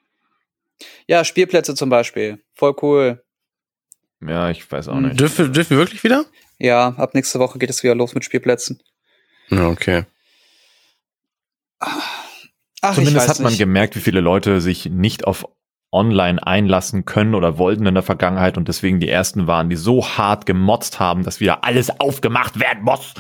Ja, Spielplätze zum Beispiel. Voll cool. Ja, ich weiß auch nicht. Dürfen, dürfen wir wirklich wieder? Ja, ab nächste Woche geht es wieder los mit Spielplätzen. Ja, okay. Ach, Zumindest hat man nicht. gemerkt, wie viele Leute sich nicht auf online einlassen können oder wollten in der Vergangenheit und deswegen die ersten waren, die so hart gemotzt haben, dass wieder alles aufgemacht werden muss.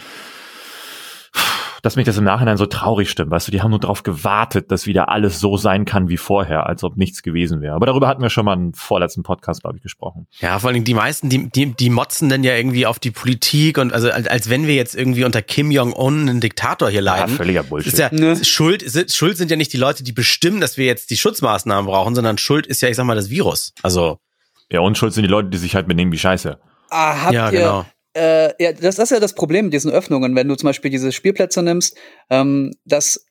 Dass mich das im Nachhinein so traurig stimmt, weißt du, die haben nur darauf gewartet, dass wieder alles so sein kann wie vorher, als ob nichts gewesen wäre. Aber darüber hatten wir schon mal im vorletzten Podcast, glaube ich, gesprochen. Ja, vor allem die meisten, die, die, die motzen dann ja irgendwie auf die Politik und also als, als wenn wir jetzt irgendwie unter Kim Jong-un einen Diktator hier Ja, leiden. völliger ist Bullshit. ja Ne? Schuld, sind, Schuld sind ja nicht die Leute, die bestimmen, dass wir jetzt die Schutzmaßnahmen brauchen, sondern Schuld ist ja, ich sag mal, das Virus. Also, Ja, unschuld sind die Leute, die sich halt benehmen wie Scheiße. Ah, habt ja, ihr, genau. Äh, ja, das, das ist ja das Problem mit diesen Öffnungen, wenn du zum Beispiel diese Spielplätze nimmst, ähm, dass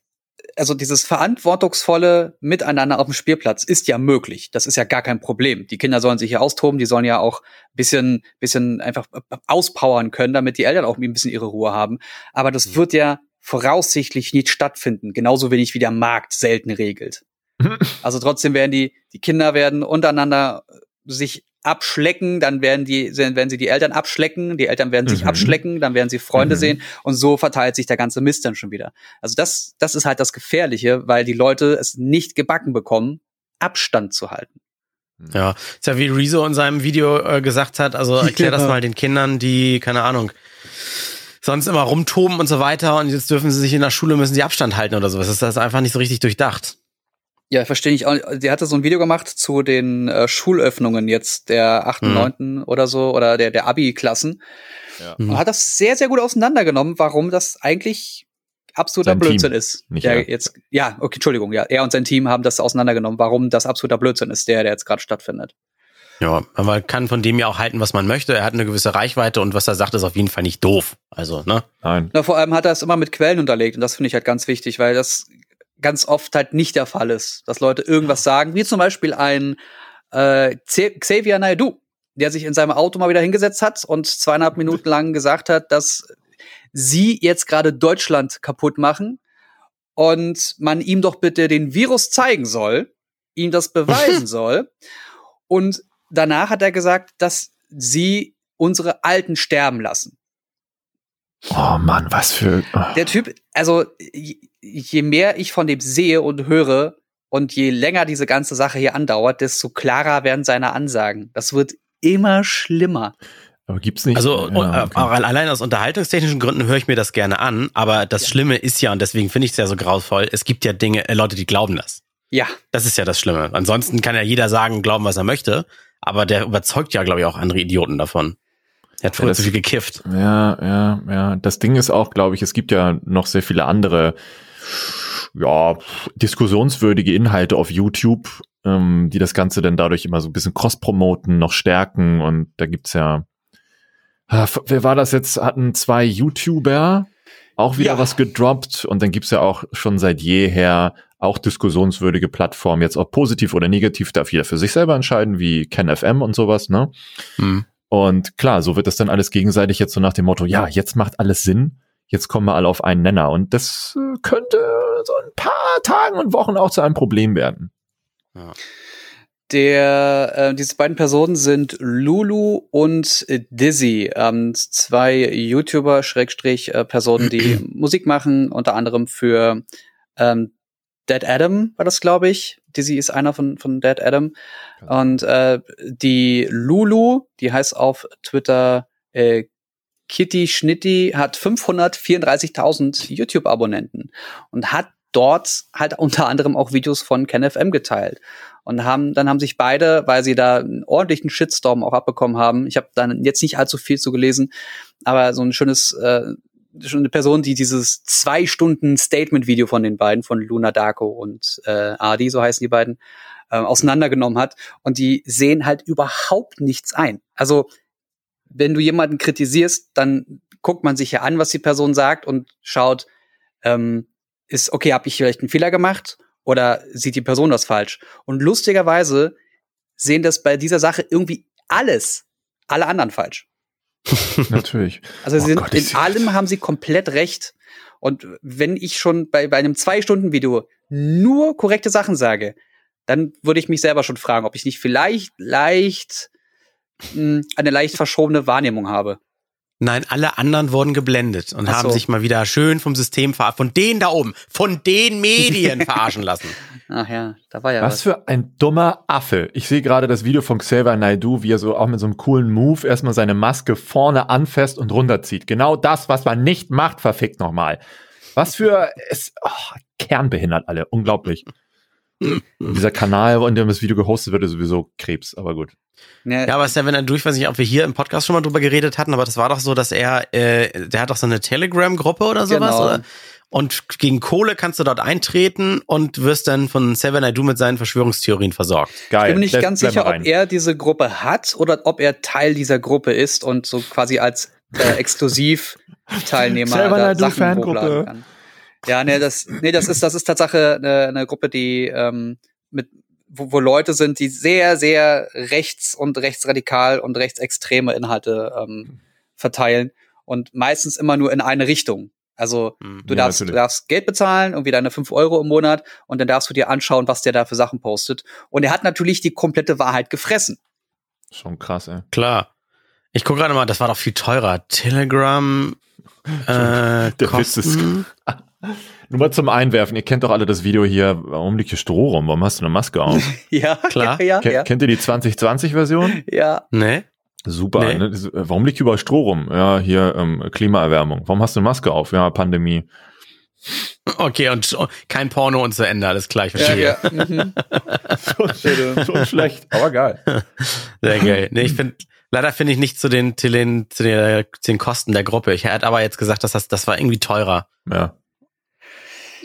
also dieses verantwortungsvolle Miteinander auf dem Spielplatz ist ja möglich. Das ist ja gar kein Problem. Die Kinder sollen sich hier austoben, die sollen ja auch bisschen, bisschen einfach auspowern können, damit die Eltern auch ein bisschen ihre Ruhe haben. Aber das Mhm. wird ja voraussichtlich nicht stattfinden. Genauso wenig wie der Markt selten regelt. (laughs) Also trotzdem werden die, die Kinder werden untereinander sich abschlecken, dann werden die, werden sie die Eltern abschlecken, die Eltern werden sich Mhm. abschlecken, dann werden sie Freunde Mhm. sehen und so verteilt sich der ganze Mist dann schon wieder. Also das, das ist halt das Gefährliche, weil die Leute es nicht gebacken bekommen, Abstand zu halten. Ja, ist ja wie Rezo in seinem Video äh, gesagt hat, also (laughs) erklär das mal den Kindern, die, keine Ahnung, sonst immer rumtoben und so weiter und jetzt dürfen sie sich in der Schule, müssen sie Abstand halten oder sowas. Das ist einfach nicht so richtig durchdacht. Ja, verstehe ich auch. Sie hatte so ein Video gemacht zu den äh, Schulöffnungen jetzt der 8., Mhm. 9. oder so oder der, der Abi-Klassen. Ja. Mhm. Und hat das sehr, sehr gut auseinandergenommen, warum das eigentlich absoluter Sein Blödsinn Team, ist. nicht der er. jetzt, ja, okay, Entschuldigung, ja, er und sein Team haben das auseinandergenommen, warum das absoluter Blödsinn ist, der, der jetzt gerade stattfindet. Ja, aber man kann von dem ja auch halten, was man möchte. Er hat eine gewisse Reichweite und was er sagt, ist auf jeden Fall nicht doof. Also, ne? Nein. Na, vor allem hat er es immer mit Quellen unterlegt und das finde ich halt ganz wichtig, weil das ganz oft halt nicht der Fall ist, dass Leute irgendwas sagen, wie zum Beispiel ein äh, Xavier Naidoo, der sich in seinem Auto mal wieder hingesetzt hat und zweieinhalb Minuten lang gesagt hat, dass sie jetzt gerade Deutschland kaputt machen und man ihm doch bitte den Virus zeigen soll, ihm das (laughs) beweisen soll. Und danach hat er gesagt, dass sie unsere Alten sterben lassen. Oh Mann, was für. oh. Der Typ, also je, mehr ich von dem sehe und höre und je länger diese ganze Sache hier andauert, desto klarer werden seine Ansagen. Das wird immer schlimmer. Aber gibt's nicht. Also Ja, und, äh, okay. auch allein aus unterhaltungstechnischen Gründen höre ich mir das gerne an, aber das Schlimme ist ja, und deswegen finde ich es ja so grauenvoll, es gibt ja Dinge, äh, Leute, die glauben das. Ja, Das ist ja das Schlimme. Ansonsten kann ja jeder sagen, glauben, was er möchte, aber der überzeugt ja, glaube ich, auch andere Idioten davon. Er hat früher das- zu viel gekifft. Ja, ja, ja. Das Ding ist auch, glaube ich, es gibt ja noch sehr viele andere, ja, diskussionswürdige Inhalte auf YouTube, ähm, die das Ganze dann dadurch immer so ein bisschen cross-promoten, noch stärken und da gibt's ja, ah, wer war das jetzt? Hatten zwei YouTuber auch wieder Ja. was gedroppt und dann gibt's ja auch schon seit jeher auch diskussionswürdige Plattformen, jetzt ob positiv oder negativ, darf jeder für sich selber entscheiden, wie KenFM und sowas, ne? Hm. Und klar, so wird das dann alles gegenseitig jetzt so nach dem Motto, ja, jetzt macht alles Sinn, jetzt kommen wir alle auf einen Nenner. Und das könnte so ein paar Tagen und Wochen auch zu einem Problem werden. Der, äh, diese beiden Personen sind Lulu und Dizzy, ähm, zwei YouTuber, Schrägstrich, äh, Personen, die (clears throat) Musik machen, unter anderem für ähm, Dead Adam war das, glaube ich. Dizzy ist einer von, von Dead Adam. Und äh, die Lulu, die heißt auf Twitter äh, Kitty Schnitti, hat 534.000 YouTube-Abonnenten und hat dort halt unter anderem auch Videos von KenFM geteilt und haben dann haben sich beide, weil sie da einen ordentlichen Shitstorm auch abbekommen haben. Ich habe dann jetzt nicht allzu viel zu gelesen, aber so ein schönes äh, schon eine Person, die dieses zwei Stunden Statement-Video von den beiden, von Luna Darko und äh, Adi, so heißen die beiden, äh, auseinandergenommen hat. Und die sehen halt überhaupt nichts ein. Also, wenn du jemanden kritisierst, dann guckt man sich ja an, was die Person sagt und schaut, ähm, ist, okay, habe ich vielleicht einen Fehler gemacht oder sieht die Person das falsch? Und lustigerweise sehen das bei dieser Sache irgendwie alles, alle anderen falsch. (laughs) Natürlich. Also Oh Gott, in allem haben sie komplett recht. Und wenn ich schon bei, bei einem Zwei-Stunden-Video nur korrekte Sachen sage, dann würde ich mich selber schon fragen, ob ich nicht vielleicht leicht mh, eine leicht verschobene Wahrnehmung habe. Nein, alle anderen wurden geblendet und Ach haben so. sich mal wieder schön vom System verarscht, von denen da oben, von den Medien (laughs) verarschen lassen. Ach ja, da war ja Was was. für ein dummer Affe. Ich sehe gerade das Video von Xavier Naidoo, wie er so auch mit so einem coolen Move erstmal seine Maske vorne anfasst und runterzieht. Genau das, was man nicht macht, verfickt nochmal. Was für, es, oh, kernbehindert alle. Unglaublich. Dieser Kanal, in dem das Video gehostet wird, ist sowieso Krebs, aber gut. Ja, Ja, aber Seven and Du, ich weiß nicht, ob wir hier im Podcast schon mal drüber geredet hatten, aber das war doch so, dass er, äh, der hat doch so eine Telegram-Gruppe oder sowas, Genau. oder? Und gegen Kohle kannst du dort eintreten und wirst dann von Seven I Do mit seinen Verschwörungstheorien versorgt. Geil. ich bin mir nicht ganz sicher, ob er diese Gruppe hat oder ob er Teil dieser Gruppe ist und so quasi als äh, Exklusiv-Teilnehmer Selber da eine Sachen Du-Fangruppe. Ja, nee, das, nee, das ist, das ist Tatsache eine, eine Gruppe, die ähm, mit, wo, wo Leute sind, die sehr, sehr rechts und rechtsradikal und rechtsextreme Inhalte ähm, verteilen und meistens immer nur in eine Richtung. Also Mhm. Du, Ja, darfst, du darfst Geld bezahlen, irgendwie deine 5 Euro im Monat und dann darfst du dir anschauen, was der da für Sachen postet. Und er hat natürlich die komplette Wahrheit gefressen. Schon krass, ey. Klar. Ich gucke gerade mal, das war doch viel teurer. Telegram, (laughs) äh, Der Witz ist- Kosten. (laughs) (laughs) Nur mal zum Einwerfen. Ihr kennt doch alle das Video hier. Warum liegt hier Stroh rum? Warum hast du eine Maske auf? (laughs) Ja, Klar. ja, Ken- ja, Kennt ihr die 2020-Version? ja. Ne? Super. Nee. Ne? Das- äh, Warum liegt hier überall Stroh rum? Ja, hier ähm, Klimaerwärmung. Warum hast du eine Maske auf? Ja, Pandemie. Okay, und sch- kein Porno und zu Ende, alles klar, ich ja, ja. (laughs) Mhm. Schon, schon schlecht, aber geil. Sehr geil. Nee, ich finde, leider finde ich nicht zu den, zu den, zu den, zu den Kosten der Gruppe. Ich hätte aber jetzt gesagt, dass das, das war irgendwie teurer. Ja.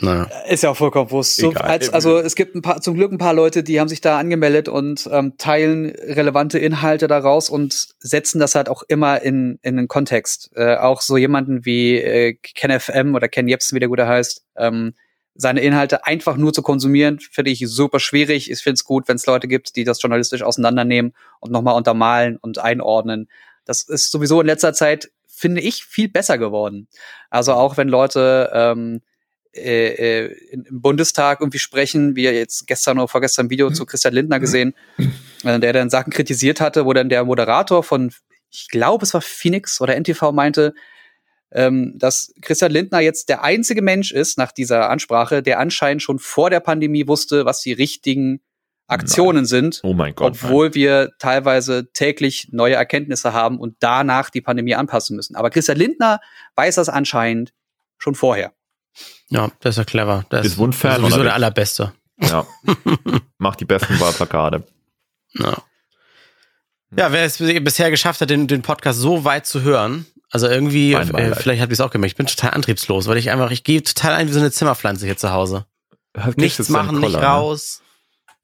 Naja. Ist ja auch vollkommen wurscht. So, als, also es gibt ein paar, zum Glück ein paar Leute, die haben sich da angemeldet und ähm, teilen relevante Inhalte daraus und setzen das halt auch immer in, in den Kontext. Äh, auch so jemanden wie äh, Ken FM oder Ken Jebsen, wie der gute heißt, ähm, seine Inhalte einfach nur zu konsumieren, finde ich super schwierig. Ich finde es gut, wenn es Leute gibt, die das journalistisch auseinandernehmen und nochmal untermalen und einordnen. Das ist sowieso in letzter Zeit, finde ich, viel besser geworden. Also auch wenn Leute ähm, äh, äh, im Bundestag irgendwie sprechen, wie jetzt gestern oder vorgestern ein Video zu Christian Lindner gesehen, äh, der dann Sachen kritisiert hatte, wo dann der Moderator von, ich glaube, es war Phoenix oder NTV meinte, ähm, dass Christian Lindner jetzt der einzige Mensch ist nach dieser Ansprache, der anscheinend schon vor der Pandemie wusste, was die richtigen Aktionen sind, Oh mein Gott. obwohl wir teilweise täglich neue Erkenntnisse haben und danach die Pandemie anpassen müssen. Aber Christian Lindner weiß das anscheinend schon vorher. Ja, das ist ja clever. Das Ist Wundfern sowieso der nicht? allerbeste. Ja. (laughs) Macht die besten Wahlplakate. Ja. Ja, wer es bisher geschafft hat, den, den Podcast so weit zu hören, also irgendwie, Mein äh, vielleicht habt ihr es auch gemerkt, ich bin total antriebslos, weil ich einfach, ich gehe total ein wie so eine Zimmerpflanze hier zu Hause. Hat Nichts machen, nicht Koller, ne? raus.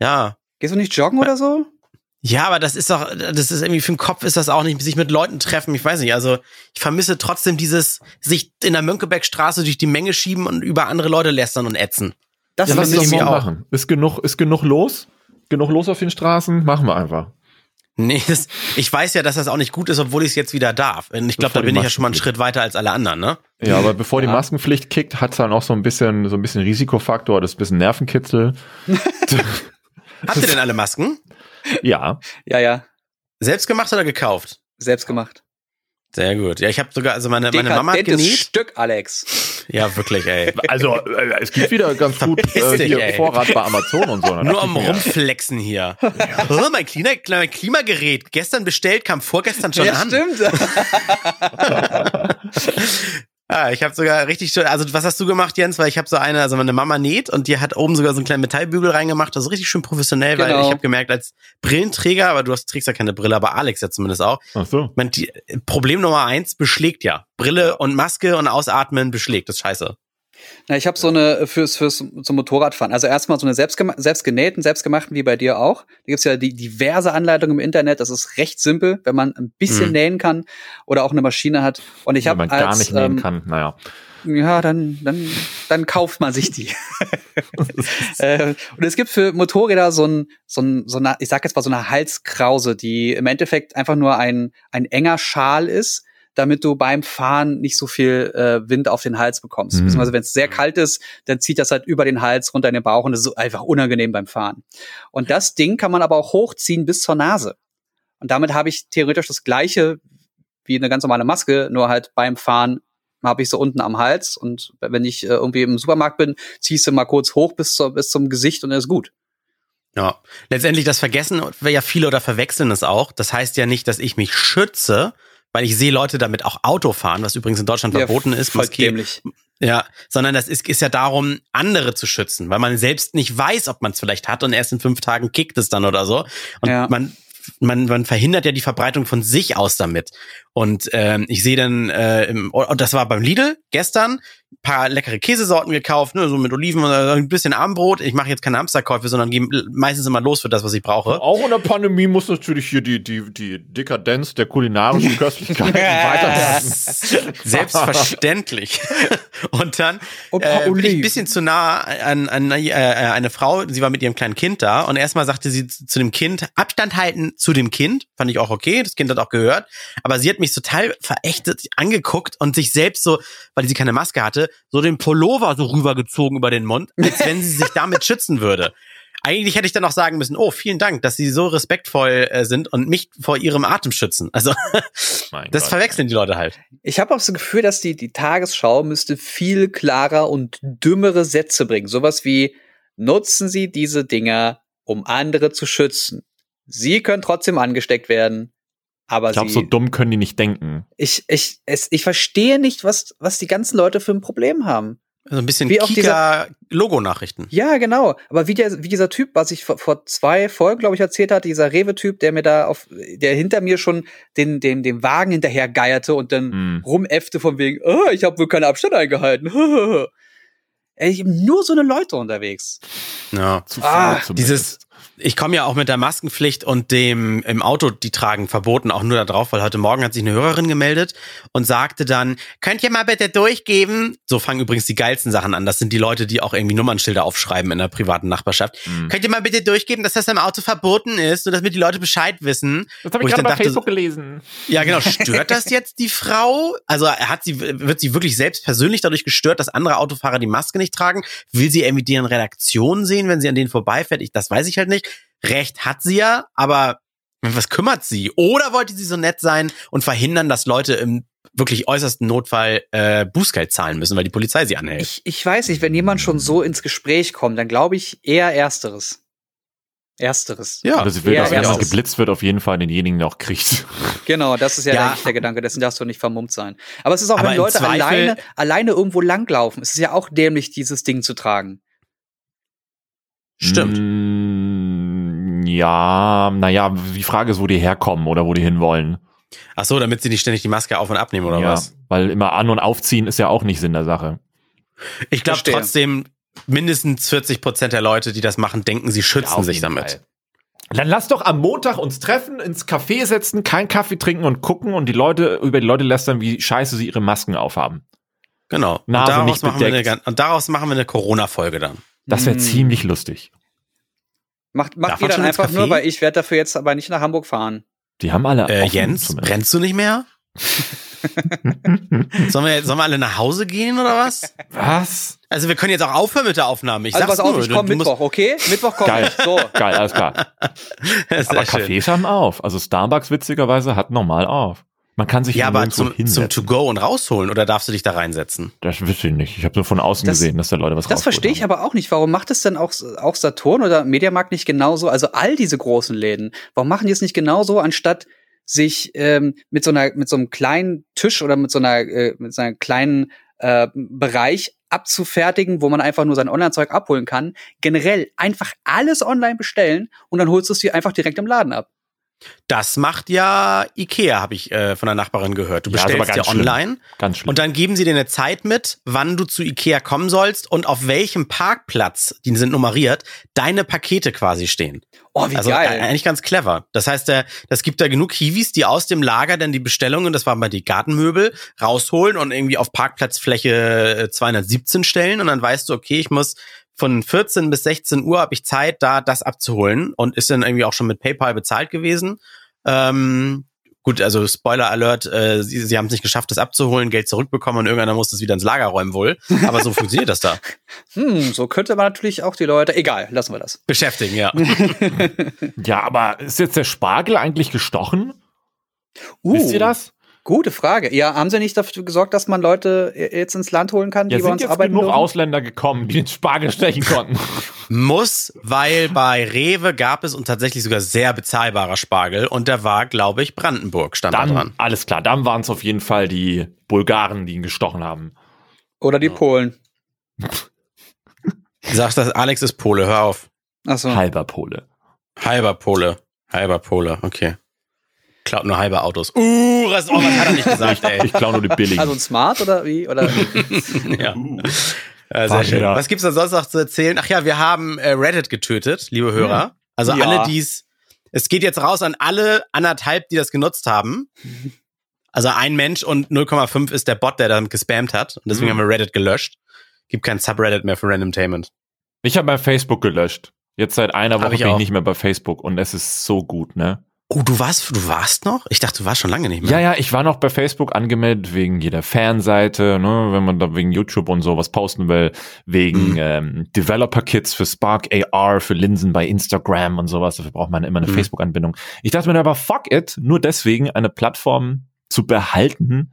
Ja, Gehst du nicht joggen oder so? Ja, aber das ist doch, das ist irgendwie für den Kopf ist das auch nicht, sich mit Leuten treffen. Ich weiß nicht, also ich vermisse trotzdem dieses, sich in der Mönckebergstraße durch die Menge schieben und über andere Leute lästern und ätzen. Das Ja, lass das auch. machen. Ist genug, ist genug los? Genug los auf den Straßen? Machen wir einfach. Nee, das, ich weiß ja, dass das auch nicht gut ist, obwohl ich es jetzt wieder darf. Und ich glaube, da die bin ich ja schon mal einen. Schritt weiter als alle anderen, ne? Ja, aber bevor die Ja. Maskenpflicht kickt, hat's dann auch so ein bisschen, so ein bisschen Risikofaktor, das ist ein bisschen Nervenkitzel. (laughs) Habt ihr denn alle Masken? Ja. Ja, ja. Selbst gemacht oder gekauft? Selbst gemacht. Sehr gut. Ja, ich habe sogar, also meine, meine Mama hat genäht. Stück, Alex. Ja, wirklich, ey. Also, äh, es gibt wieder ganz gut äh, hier ey. Vorrat bei Amazon und so. Da Nur am Rumflexen hier. Oh, mein, Klima, mein Klimagerät. Gestern bestellt, kam vorgestern schon an. stimmt. (laughs) (laughs) Ah, ich habe sogar richtig schön, also was hast du gemacht, Jens? Weil ich habe so eine, also meine Mama näht und die hat oben sogar so einen kleinen Metallbügel reingemacht, das ist richtig schön professionell, weil Genau. ich habe gemerkt, als Brillenträger, aber du hast, trägst ja keine Brille, aber Alex ja zumindest auch. Ach so. Man, die, Problem Nummer eins beschlägt ja. Brille und Maske und Ausatmen beschlägt, das ist scheiße. Na, ich habe so eine fürs fürs zum Motorradfahren. Also erstmal so eine selbstgema selbstgenähten, selbstgemachten wie bei dir auch. Da gibt's ja die diverse Anleitungen im Internet. Das ist recht simpel, wenn man ein bisschen Mhm. nähen kann oder auch eine Maschine hat. Und ich Wenn habe man gar als nicht nehmen ähm, kann, naja. ja, dann dann dann kauft man sich die. (laughs) äh, und es gibt für Motorräder so ein so ein so eine ich sag jetzt mal so eine Halskrause, die im Endeffekt einfach nur ein ein enger Schal ist damit du beim Fahren nicht so viel äh, Wind auf den Hals bekommst. Mhm. Beziehungsweise wenn es sehr kalt ist, dann zieht das halt über den Hals runter in den Bauch und das ist so einfach unangenehm beim Fahren. Und das Ding kann man aber auch hochziehen bis zur Nase. Und damit habe ich theoretisch das gleiche wie eine ganz normale Maske, nur halt beim Fahren habe ich so unten am Hals und wenn ich äh, irgendwie im Supermarkt bin, ziehst du mal kurz hoch bis, zur, bis zum Gesicht und ist gut. Ja. Letztendlich das Vergessen ja viele oder verwechseln es auch. Das heißt ja nicht, dass ich mich schütze, weil ich sehe Leute damit auch Auto fahren, was übrigens in Deutschland verboten ist. voll dämlich. Ja, sondern das ist, ist ja darum, andere zu schützen, weil man selbst nicht weiß, ob man es vielleicht hat und erst in fünf Tagen kickt es dann oder so. Und Ja. man, man, man verhindert ja die Verbreitung von sich aus damit. Und ähm, ich sehe dann, äh, im, und das war beim Lidl gestern, paar leckere Käsesorten gekauft, ne, so mit Oliven und äh, ein bisschen Armbrot. Ich mache jetzt keine Hamsterkäufe, sondern gehe meistens immer los für das, was ich brauche. Auch in der Pandemie muss natürlich hier die, die, die Dekadenz der kulinarischen (laughs) Köstlichkeiten weiterhelfen. (laughs) Selbstverständlich. (laughs) und dann äh, bin ich ein bisschen zu nah an, an äh, eine Frau, sie war mit ihrem kleinen Kind da und erstmal sagte sie zu dem Kind, Abstand halten zu dem Kind, fand ich auch okay, das Kind hat auch gehört, aber sie hat mich total verächtet angeguckt und sich selbst so, weil sie keine Maske hatte, so den Pullover so rübergezogen über den Mund, als wenn sie sich damit (laughs) schützen würde. Eigentlich hätte ich dann auch sagen müssen, oh, vielen Dank, dass Sie so respektvoll äh, sind und mich vor Ihrem Atem schützen. Also, (laughs) Mein das Gott. verwechseln die Leute halt. Ich habe auch das Gefühl, dass die, die Tagesschau müsste viel klarer und dümmere Sätze bringen. Sowas wie, nutzen Sie diese Dinger, um andere zu schützen. Sie können trotzdem angesteckt werden, aber Ich glaube, so dumm können die nicht denken. ich, ich, es, ich verstehe nicht, was, was die ganzen Leute für ein Problem haben. So ein bisschen Wie auch Kika-Logo-Nachrichten. Ja, genau. Aber wie, der, wie dieser Typ, was ich vor, vor zwei Folgen, glaube ich, erzählt hat, dieser Rewe-Typ, der mir da auf, der hinter mir schon den, den, den Wagen hinterher geierte und dann Hm. rumäffte von wegen, oh, ich habe wohl keinen Abstand eingehalten. (laughs) Ey, ich hab nur so eine Leute unterwegs. Ja. Zu Ah, viel Dieses, ich komme ja auch mit der Maskenpflicht und dem im Auto die tragen verboten auch nur da drauf, weil heute Morgen hat sich eine Hörerin gemeldet und sagte dann, könnt ihr mal bitte durchgeben? So fangen übrigens die geilsten Sachen an. Das sind die Leute, die auch irgendwie Nummernschilder aufschreiben in der privaten Nachbarschaft. Mhm. Könnt ihr mal bitte durchgeben, dass das im Auto verboten ist und damit die Leute Bescheid wissen? Das habe ich ich gerade bei Facebook gelesen. Ja, genau. (laughs) Stört das jetzt die Frau? Also hat sie, wird sie wirklich selbst persönlich dadurch gestört, dass andere Autofahrer die Maske nicht tragen? Will sie irgendwie deren Redaktion sehen, wenn sie an denen vorbeifährt? Ich, das weiß ich halt nicht. Recht hat sie ja, aber was kümmert sie? Oder wollte sie so nett sein und verhindern, dass Leute im wirklich äußersten Notfall äh, Bußgeld zahlen müssen, weil die Polizei sie anhält? Ich, ich weiß nicht, wenn jemand schon so ins Gespräch kommt, dann glaube ich eher Ersteres. Ersteres. ja, sie will, dass wenn jemand geblitzt wird, auf jeden Fall denjenigen auch kriegt. (laughs) Genau, das ist ja, Ja. eigentlich der Gedanke, dessen darfst du nicht vermummt sein. Aber es ist auch, Aber wenn Leute Zweifel- alleine, alleine irgendwo langlaufen, es ist ja auch dämlich, dieses Ding zu tragen. stimmt. Mm, Ja, naja, die Frage ist, wo die herkommen oder wo die hinwollen. Ach so, damit sie nicht ständig die Maske auf und abnehmen oder ja, was? Weil immer an- und aufziehen ist ja auch nicht Sinn der Sache. Ich glaube trotzdem, mindestens 40 Prozent der Leute, die das machen, denken, sie schützen auf sich damit. Fall. Dann lass doch am Montag uns treffen, ins Café setzen, keinen Kaffee trinken und gucken und die Leute über die Leute lästern, wie scheiße sie ihre Masken aufhaben. Genau. Und daraus, nicht machen wir eine, bedeckt. gan- und daraus machen wir eine Corona-Folge dann. Das wäre Hm. ziemlich lustig. Macht, macht Darf ihr dann einfach nur, weil ich werde dafür jetzt aber nicht nach Hamburg fahren. Die haben alle. Äh, Jens, zumindest. brennst du nicht mehr? (laughs) sollen, wir, sollen wir alle nach Hause gehen oder was? Was? Also wir können jetzt auch aufhören mit der Aufnahme. Ich also sag's pass auf, nur. ich komme Mittwoch, okay? Mittwoch komme Geil. ich. So. Geil, alles klar. (laughs) Aber schön. Cafés haben auf. Also Starbucks witzigerweise hat normal auf. Man kann sich Ja, aber zum, zum. To-Go und rausholen oder darfst du dich da reinsetzen? Das wüsste ich nicht. Ich habe nur von außen Das- gesehen, dass da Leute was Das verstehe ich aber auch nicht. Warum macht es denn auch, auch Saturn oder Mediamarkt nicht genauso? Also all diese großen Läden. Warum machen die es nicht genauso, anstatt sich ähm, mit so einer mit so einem kleinen Tisch oder mit so einer äh, mit so einem kleinen äh, Bereich abzufertigen, wo man einfach nur sein Online-Zeug abholen kann. Generell einfach alles online bestellen und dann holst du es dir einfach direkt im Laden ab. Das macht ja Ikea, habe ich äh, von der Nachbarin gehört. Du Ja, bestellst ja online Ganz schlimm. und dann geben sie dir eine Zeit mit, wann du zu Ikea kommen sollst und auf welchem Parkplatz, die sind nummeriert, deine Pakete quasi stehen. Oh, wie also geil. äh, eigentlich ganz clever. Das heißt, der, das gibt da genug Hiwis, die aus dem Lager dann die Bestellungen, das waren mal die Gartenmöbel, rausholen und irgendwie auf Parkplatzfläche äh, 217 stellen und dann weißt du, okay, ich muss von 14 bis 16 Uhr habe ich Zeit, da das abzuholen und ist dann irgendwie auch schon mit PayPal bezahlt gewesen. Ähm, gut, also Spoiler Alert, äh, sie, sie haben es nicht geschafft, das abzuholen, Geld zurückbekommen und irgendeiner muss das wieder ins Lager räumen wohl. Aber so (laughs) funktioniert das da. Hm, so könnte man natürlich auch die Leute. Egal, lassen wir das. Beschäftigen, ja. (laughs) ja, aber ist jetzt der Spargel eigentlich gestochen? Uh, Wisst ihr das? Gute Frage. Ja, haben sie nicht dafür gesorgt, dass man Leute jetzt ins Land holen kann, Ja, die bei sind uns jetzt arbeiten genug dürfen? Ausländer gekommen, die den Spargel stechen konnten. (laughs) Muss, weil bei Rewe gab es und tatsächlich sogar sehr bezahlbarer Spargel und der war, glaube ich, Brandenburg stand da Dann, dran. alles klar, dann waren es auf jeden Fall die Bulgaren, die ihn gestochen haben. Oder die Polen. (laughs) Sagst das, Alex ist Pole, hör auf. Achso. Halber Pole. Halber Pole. Halber Pole, okay. Klaut nur halbe Autos. Uh, was, oh, was hat er nicht gesagt, ey. Ich klaue nur die billigen. Also ein Smart oder wie? Oder (laughs) ja. Uh. Äh, sehr schön. Was gibt's da sonst noch zu erzählen? Ach ja, wir haben äh, Reddit getötet, liebe Hörer. Also Ja. alle, die's. Es geht jetzt raus an alle anderthalb, die das genutzt haben. Also ein Mensch und 0,5 ist der Bot, der damit gespammt hat. Und deswegen Mhm. haben wir Reddit gelöscht. Gibt kein Subreddit mehr für Randomtainment. Ich habe bei Facebook gelöscht. Jetzt seit einer Woche ich bin ich auch. nicht mehr bei Facebook und es ist so gut, ne? Oh, du warst, du warst noch? Ich dachte, du warst schon lange nicht mehr. Ja, ja, ich war noch bei Facebook angemeldet wegen jeder Fanseite, ne, wenn man da wegen YouTube und so was posten will, wegen Mhm. ähm, Developer-Kits für Spark AR, für Linsen bei Instagram und sowas. Dafür braucht man immer eine Mhm. Facebook-Anbindung. Ich dachte mir aber, fuck it, nur deswegen eine Plattform zu behalten,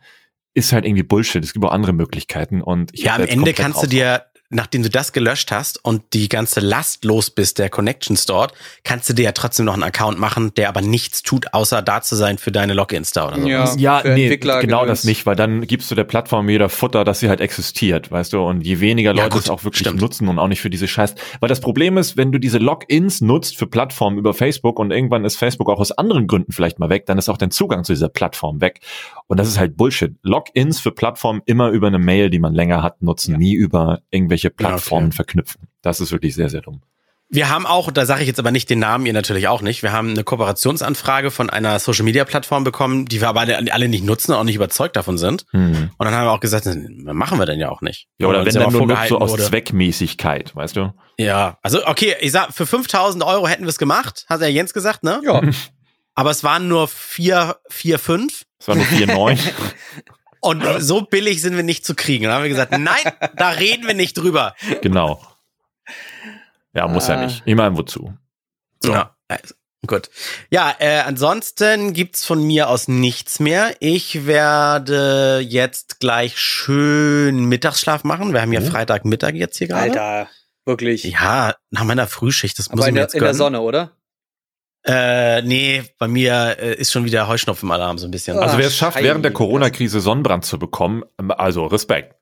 ist halt irgendwie Bullshit. Es gibt auch andere Möglichkeiten und ich Ja, am Ende kannst du dir, nachdem du das gelöscht hast und die ganze Last los bist, der Connections dort, kannst du dir ja trotzdem noch einen Account machen, der aber nichts tut, außer da zu sein für deine Logins da oder so. Ja. Ja, nee, Entwickler genau Gedöns. das nicht, weil dann gibst du der Plattform wieder Futter, dass sie halt existiert, weißt du, und je weniger Ja, Leute gut, es auch wirklich stimmt. nutzen und auch nicht für diese Scheiß, weil das Problem ist, wenn du diese Logins nutzt für Plattformen über Facebook und irgendwann ist Facebook auch aus anderen Gründen vielleicht mal weg, dann ist auch dein Zugang zu dieser Plattform weg und das ist halt Bullshit. Logins für Plattformen immer über eine Mail, die man länger hat, nutzen, nie über irgendwelche Plattformen okay. verknüpfen. Das ist wirklich sehr, sehr dumm. Wir haben auch, da sage ich jetzt aber nicht den Namen, ihr natürlich auch nicht, wir haben eine Kooperationsanfrage von einer Social-Media-Plattform bekommen, die wir aber alle nicht nutzen und auch nicht überzeugt davon sind. Hm. Und dann haben wir auch gesagt, machen wir denn ja auch nicht. Ja, oder wenn ja dann nur, nur so aus wurde. Zweckmäßigkeit, weißt du? Ja, also okay, ich sag, für 5000 Euro hätten wir es gemacht, hat der Jens gesagt, ne? ja. Aber es waren nur vier, vier, fünf. Das war nur 4,9. (laughs) Und so billig sind wir nicht zu kriegen. Dann haben wir gesagt, nein, da reden wir nicht drüber. Genau. Ja, muss ja Ah. nicht. Ich meine, wozu? So. Ja, also, gut. Ja, äh, ansonsten gibt's von mir aus nichts mehr. Ich werde jetzt gleich schön Mittagsschlaf machen. Wir haben ja Oh. Freitagmittag jetzt hier gerade. Alter, wirklich. Ja, nach meiner Frühschicht, das muss Aber ich in mir der, jetzt in der gönnen. Sonne, oder? Äh, nee, bei mir äh, ist schon wieder Heuschnupfen im Alarm so ein bisschen. Also wer es schafft, Scheiße. während der Corona-Krise Sonnenbrand zu bekommen, ähm, also Respekt.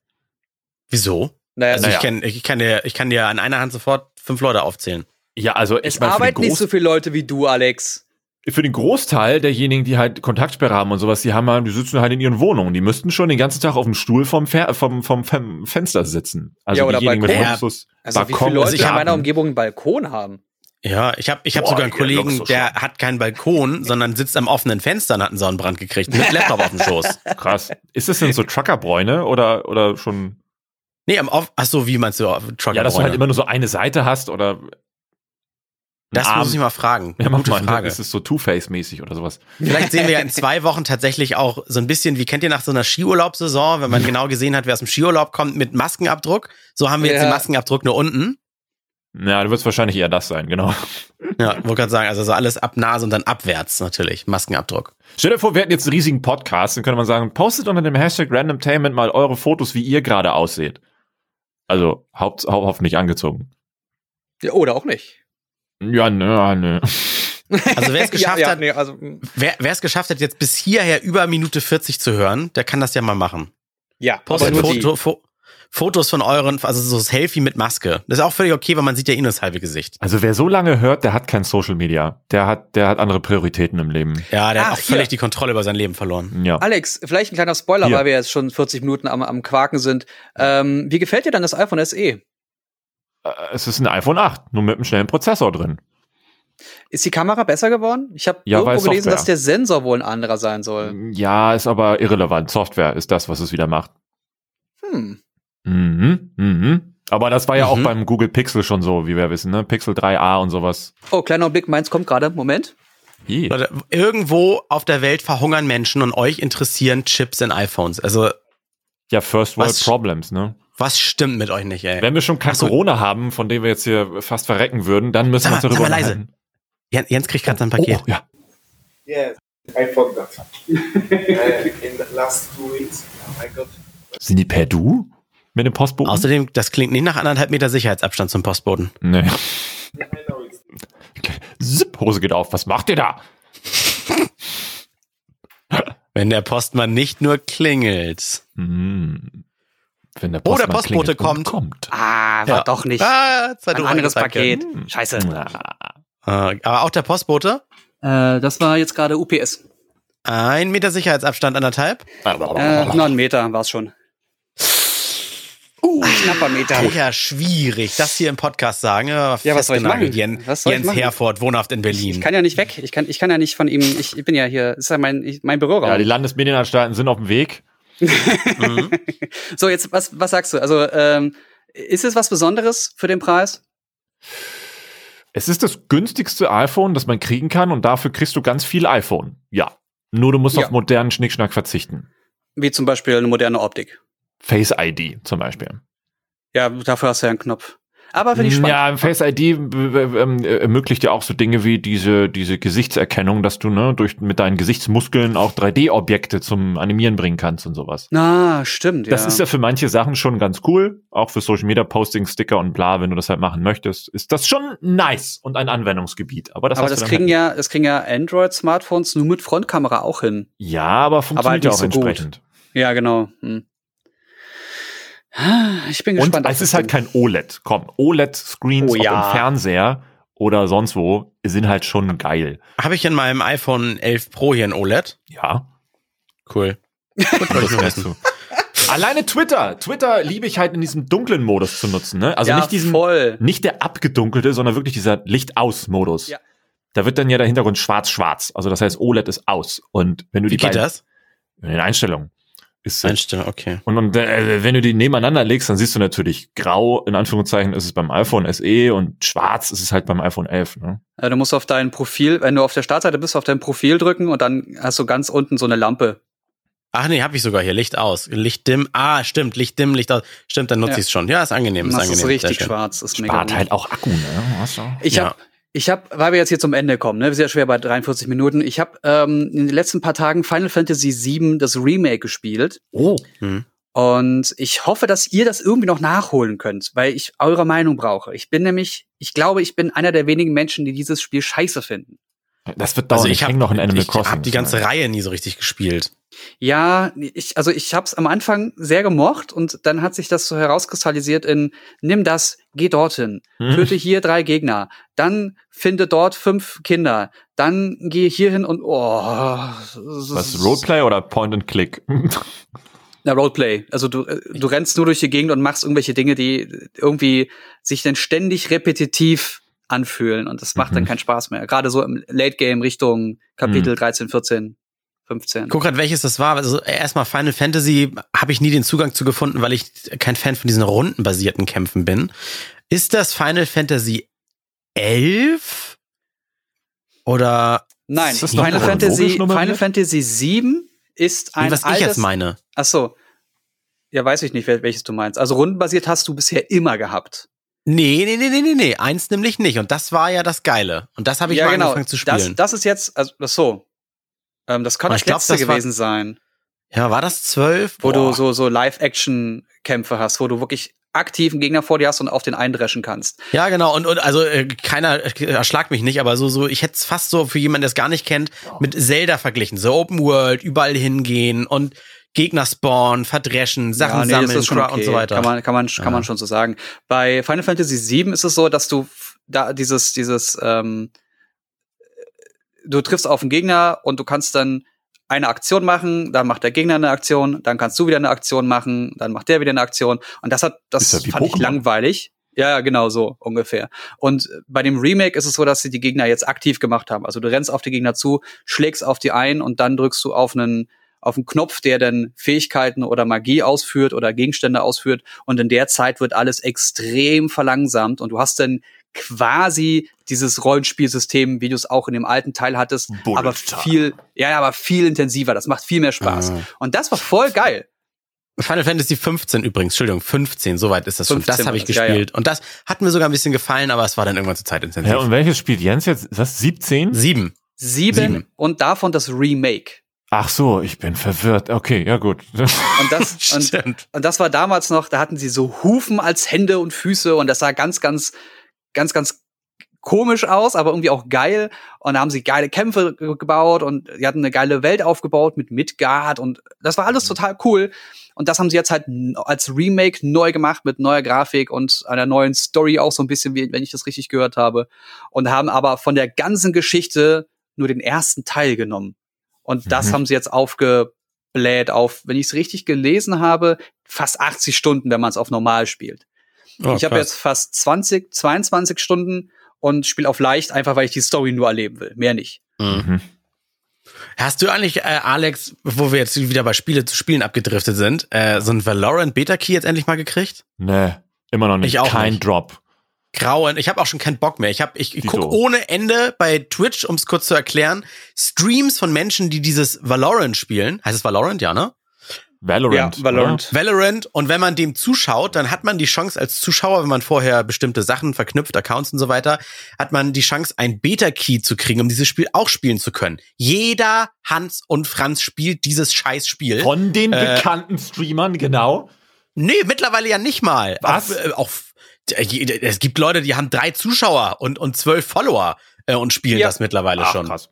Wieso? Naja, Also Naja. ich, kenn, ich, kann dir, ich kann dir an einer Hand sofort fünf Leute aufzählen. Ja, also es ich für, den arbeiten nicht so viele Leute wie du, Alex. für den Großteil derjenigen, die halt Kontaktsperre haben und sowas, die haben halt, die sitzen halt in ihren Wohnungen. Die müssten schon den ganzen Tag auf dem Stuhl vom, Fer vom, vom, vom Fenster sitzen. Also Ja, oder diejenigen mit Balkon. Luxus, Also wie Balkon viele und Leute in meiner. Umgebung einen Balkon haben? Ja, ich habe ich hab Boah, sogar einen Kollegen, so der hat keinen Balkon, sondern sitzt am offenen Fenster und hat einen Sonnenbrand gekriegt mit Laptop auf dem Schoß. (laughs) Krass. Ist das denn so Truckerbräune oder, oder schon, Nee, am off Ach so, wie meinst du Trucker ja, dass du halt immer nur so eine Seite hast oder Das einen muss Arm? ich mal fragen. Ja, Gute mal, Frage. ist es so Two-Face-mäßig oder sowas? Vielleicht sehen wir ja in (laughs) zwei Wochen tatsächlich auch so ein bisschen, wie kennt ihr nach so einer Skiurlaubssaison, wenn man (laughs) genau gesehen hat, wer aus dem Skiurlaub kommt mit Maskenabdruck. So haben wir jetzt Ja. den Maskenabdruck nur unten. Ja, dann wird es wahrscheinlich eher das sein, genau. Ja, wollte gerade sagen, also so alles ab Nase und dann abwärts natürlich, Maskenabdruck. Stell dir vor, wir hätten jetzt einen riesigen Podcast, dann könnte man sagen, postet unter dem Hashtag Randomtainment mal eure Fotos, wie ihr gerade ausseht. Also, haupt, hau hoffentlich angezogen. Ja, oder auch nicht. Ja, nö, nö. Also wer es (laughs) geschafft ja, ja, hat, nee, also, mm, wer es geschafft hat, jetzt bis hierher über Minute 40 zu hören, der kann das ja mal machen. ja, aber Postet. Foto, Fo Fotos von euren, also so Selfie mit Maske. Das ist auch völlig okay, weil man sieht ja eh nur das halbe Gesicht. Also, wer so lange hört, der hat kein Social Media. Der hat, der hat andere Prioritäten im Leben. Ja, der Ach, hat auch völlig hier. die Kontrolle über sein Leben verloren. Ja. Alex, vielleicht ein kleiner Spoiler, Hier. weil wir jetzt schon 40 Minuten am, am Quaken sind. Ähm, wie gefällt dir dann das iPhone SE? Äh, Es ist ein iPhone 8, nur mit einem schnellen Prozessor drin. Ist die Kamera besser geworden? Ich habe Ja, irgendwo gelesen, Software. dass der Sensor wohl ein anderer sein soll. Ja, ist aber irrelevant. Software ist das, was es wieder macht. Hm. Mhm, mhm. Aber das war ja auch Mhm. beim Google Pixel schon so, wie wir wissen, ne? Pixel 3a und sowas. Oh, kleiner Blick, meins kommt gerade. Moment. Leute, irgendwo auf der Welt verhungern Menschen und euch interessieren Chips in iPhones. Also, Ja, First World Was- Problems, ne? was stimmt mit euch nicht, ey? Wenn wir schon kein Ach so. Corona haben, von dem wir jetzt hier fast verrecken würden, dann müssen Sag wir uns darüber sag mal leise. unterhalten. Jen- Jens kriegt gerade sein Paket. Oh, ja. Yes, I forgot. (laughs) in the last two weeks, I got Sind die per Du? Mit dem Postboten? Außerdem, das klingt nicht nach anderthalb Meter Sicherheitsabstand zum Postboten. nee. Zip, Hose geht auf. Was macht ihr da? Wenn der Postmann nicht nur klingelt. Hm. Wenn der Oh, der Postmann Postbote kommt. kommt. Ah, war Ja. doch nicht. Ah, ein um anderes. Paket. Hm. Scheiße. Ah, aber auch der Postbote? Äh, das war jetzt gerade UPS. Ein Meter Sicherheitsabstand, anderthalb? Äh, noch ein Meter war's schon. Uh, knapper Meter. Ja, schwierig. Das hier im Podcast sagen. Ja, Ja, was soll ich machen? Jen, Was soll ich Jens machen? Herford, wohnhaft in Berlin. Ich kann ja nicht weg. Ich kann, ich kann ja nicht von ihm. Ich, ich bin ja hier. Das ist ja mein, ich, mein Büroraum. Ja, die Landesmedienanstalten sind auf dem Weg. (laughs) Mhm. so, jetzt, was, was sagst du? Also, ähm, ist es was Besonderes für den Preis? Es ist das günstigste iPhone, das man kriegen kann und dafür kriegst du ganz viel iPhone. Ja. Nur du musst Ja. auf modernen Schnickschnack verzichten. Wie zum Beispiel eine moderne Optik. Face ID zum Beispiel. Ja, dafür hast du ja einen Knopf. Aber finde ich spannend. Ja, Face ID äh, ähm, äh, ermöglicht ja auch so Dinge wie diese, diese Gesichtserkennung, dass du ne, durch, mit deinen Gesichtsmuskeln auch 3D-Objekte zum Animieren bringen kannst und sowas. Na, stimmt. Das ja. ist ja für manche Sachen schon ganz cool, auch für Social Media Posting, Sticker und bla, wenn du das halt machen möchtest, ist das schon nice und ein Anwendungsgebiet. Aber das, aber das kriegen halt ja, das kriegen ja Android-Smartphones nur mit Frontkamera auch hin. Ja, aber funktioniert halt ja auch so gut. entsprechend. Ja, genau. Hm. Ich bin Und gespannt. auf es ist halt kein OLED. Komm, OLED-Screens Oh auch ja. im Fernseher oder sonst wo sind halt schon geil. Habe ich in meinem iPhone 11 Pro hier ein OLED? Ja. Cool. (laughs) Alleine Twitter. Twitter liebe ich halt in diesem dunklen Modus zu nutzen. Ne? Also ja, nicht diesen, voll. nicht der abgedunkelte, sondern wirklich dieser Licht-aus-Modus. Ja. Da wird dann ja der Hintergrund schwarz-schwarz. Also das heißt, OLED ist aus. Und wenn du Wie die geht das? in den Einstellungen ist Einstellung, okay. und, und äh, wenn du die nebeneinander legst, dann siehst du natürlich grau, in Anführungszeichen, ist es beim iPhone SE und schwarz ist es halt beim iPhone 11. Ne? Äh, Du musst auf dein Profil, wenn du auf der Startseite bist, auf dein Profil drücken und dann hast du ganz unten so eine Lampe. Ach nee, habe ich sogar hier. Licht aus. Licht dimm. Ah, stimmt. Licht dimm, Licht aus. Stimmt, dann nutze Ja. ich es schon. Ja, ist angenehm. Ist Das angenehm. ist richtig schwarz. Ist mega Spart gut. halt auch Akku, ne? Ich Ja. habe, ich habe, weil wir jetzt hier zum Ende kommen, ne, wir sind ja schwer bei 43 Minuten. Ich habe ähm, in den letzten paar Tagen Final Fantasy VII das Remake gespielt Oh. Hm. und ich hoffe, dass ihr das irgendwie noch nachholen könnt, weil ich eure Meinung brauche. Ich bin nämlich, ich glaube, ich bin einer der wenigen Menschen, die dieses Spiel scheiße finden. Das wird dauern. Also ich ich habe häng noch in Animal ich Crossing. hab die ganze Reihe nie so richtig gespielt. Ja, ich, also ich habe es am Anfang sehr gemocht und dann hat sich das so herauskristallisiert in nimm das, geh dorthin, Hm. töte hier drei Gegner, dann finde dort fünf Kinder, dann geh hier hin und oh, Was, Roleplay oder Point and Click? (laughs) Na, Roleplay. Also du, äh, du rennst nur durch die Gegend und machst irgendwelche Dinge, die irgendwie sich dann ständig repetitiv anfühlen und das macht dann Mhm. keinen Spaß mehr. Gerade so im Late Game Richtung Kapitel Mhm. 13, 14, 15. Guck grad, welches das war. Also erstmal Final Fantasy habe ich nie den Zugang zu gefunden, weil ich kein Fan von diesen rundenbasierten Kämpfen bin. Ist das Final Fantasy 11? Oder Nein, Ist das Final Fantasy? Final Fantasy 7 ist ein was altes, ich jetzt meine? Ach so. Ja, weiß ich nicht, wel- welches du meinst. Also rundenbasiert hast du bisher immer gehabt. Nee, nee, nee, nee, nee, nee. Eins nämlich nicht. Und das war ja das Geile. Und das habe ich ja, mal genau. angefangen zu Das, spielen. das ist jetzt, also ach so. Ähm, das kann das glaub, letzte das war- gewesen sein, ja, war das 12? wo du Boah. so, so Live-Action-Kämpfe hast, wo du wirklich aktiven Gegner vor dir hast und auf den eindreschen kannst. Ja, genau. Und, und also äh, keiner äh, erschlagt mich nicht, aber so, so, ich hätte es fast so für jemanden, der es gar nicht kennt, mit Zelda verglichen. So Open World, überall hingehen und Gegner spawnen, verdreschen, Sachen ja, nee, sammeln okay. und so weiter. Kann man, kann man, kann Ja. man schon so sagen. Bei Final Fantasy VII ist es so, dass du da dieses, dieses, ähm, du triffst auf einen Gegner und du kannst dann eine Aktion machen, dann macht der Gegner eine Aktion, dann kannst du wieder eine Aktion machen, dann macht der wieder eine Aktion. Und das hat, das wie fand ich Pokémon. langweilig. Ja, ja, genau so ungefähr. Und bei dem Remake ist es so, dass sie die Gegner jetzt aktiv gemacht haben. Also du rennst auf die Gegner zu, schlägst auf die ein und dann drückst du auf einen auf einen Knopf, der dann Fähigkeiten oder Magie ausführt oder Gegenstände ausführt. Und in der Zeit wird alles extrem verlangsamt und du hast dann quasi dieses Rollenspielsystem, wie du es auch in dem alten Teil hattest, Bullet aber viel, ja, ja, aber viel intensiver. Das macht viel mehr Spaß. Ah. Und das war voll geil. Final Fantasy 15 übrigens, Entschuldigung, 15, soweit ist das schon. 15 Das habe ich das, ja, gespielt. Und das hat mir sogar ein bisschen gefallen, aber es war dann irgendwann zu zeitintensiv. Ja, und welches spielt Jens jetzt? Ist das 17? Sieben. Sieben, Sieben. und davon das Remake. Ach so, ich bin verwirrt. Okay, ja gut. Und das, (laughs) und. Und das war damals noch, da hatten sie so Hufen als Hände und Füße und das sah ganz, ganz, ganz, ganz komisch aus, aber irgendwie auch geil. Und da haben sie geile Kämpfe ge- gebaut und die hatten eine geile Welt aufgebaut mit Midgard und das war alles total cool. Und das haben sie jetzt halt als Remake neu gemacht mit neuer Grafik und einer neuen Story auch so ein bisschen, wenn ich das richtig gehört habe. Und haben aber von der ganzen Geschichte nur den ersten Teil genommen. Und das Mhm. haben sie jetzt aufgebläht auf, wenn ich es richtig gelesen habe, fast 80 Stunden, wenn man es auf normal spielt. Oh, ich habe jetzt fast 20, 22 Stunden und spiele auf leicht, einfach weil ich die Story nur erleben will. Mehr nicht. Mhm. Hast du eigentlich, äh, Alex, wo wir jetzt wieder bei Spiele zu Spielen abgedriftet sind, äh, so ein Valorant Beta Key jetzt endlich mal gekriegt? Nee, immer noch nicht. Ich auch Kein nicht. Drop. Grauen. Ich habe auch schon keinen Bock mehr. Ich habe, ich, ich Dito. guck ohne Ende bei Twitch, um es kurz zu erklären, Streams von Menschen, die dieses Valorant spielen. Heißt es Valorant, ja, ne? Valorant. Ja, Valorant. Valorant. Und wenn man dem zuschaut, dann hat man die Chance als Zuschauer, wenn man vorher bestimmte Sachen verknüpft, Accounts und so weiter, hat man die Chance, ein Beta-Key zu kriegen, um dieses Spiel auch spielen zu können. Jeder Hans und Franz spielt dieses Scheißspiel. Oder? Von den Äh, bekannten Streamern, genau. Nee, mittlerweile ja nicht mal. Was? Auch, äh, auch es gibt Leute, die haben drei Zuschauer und, und zwölf Follower äh, und spielen Ja. das mittlerweile Ach, schon. krass.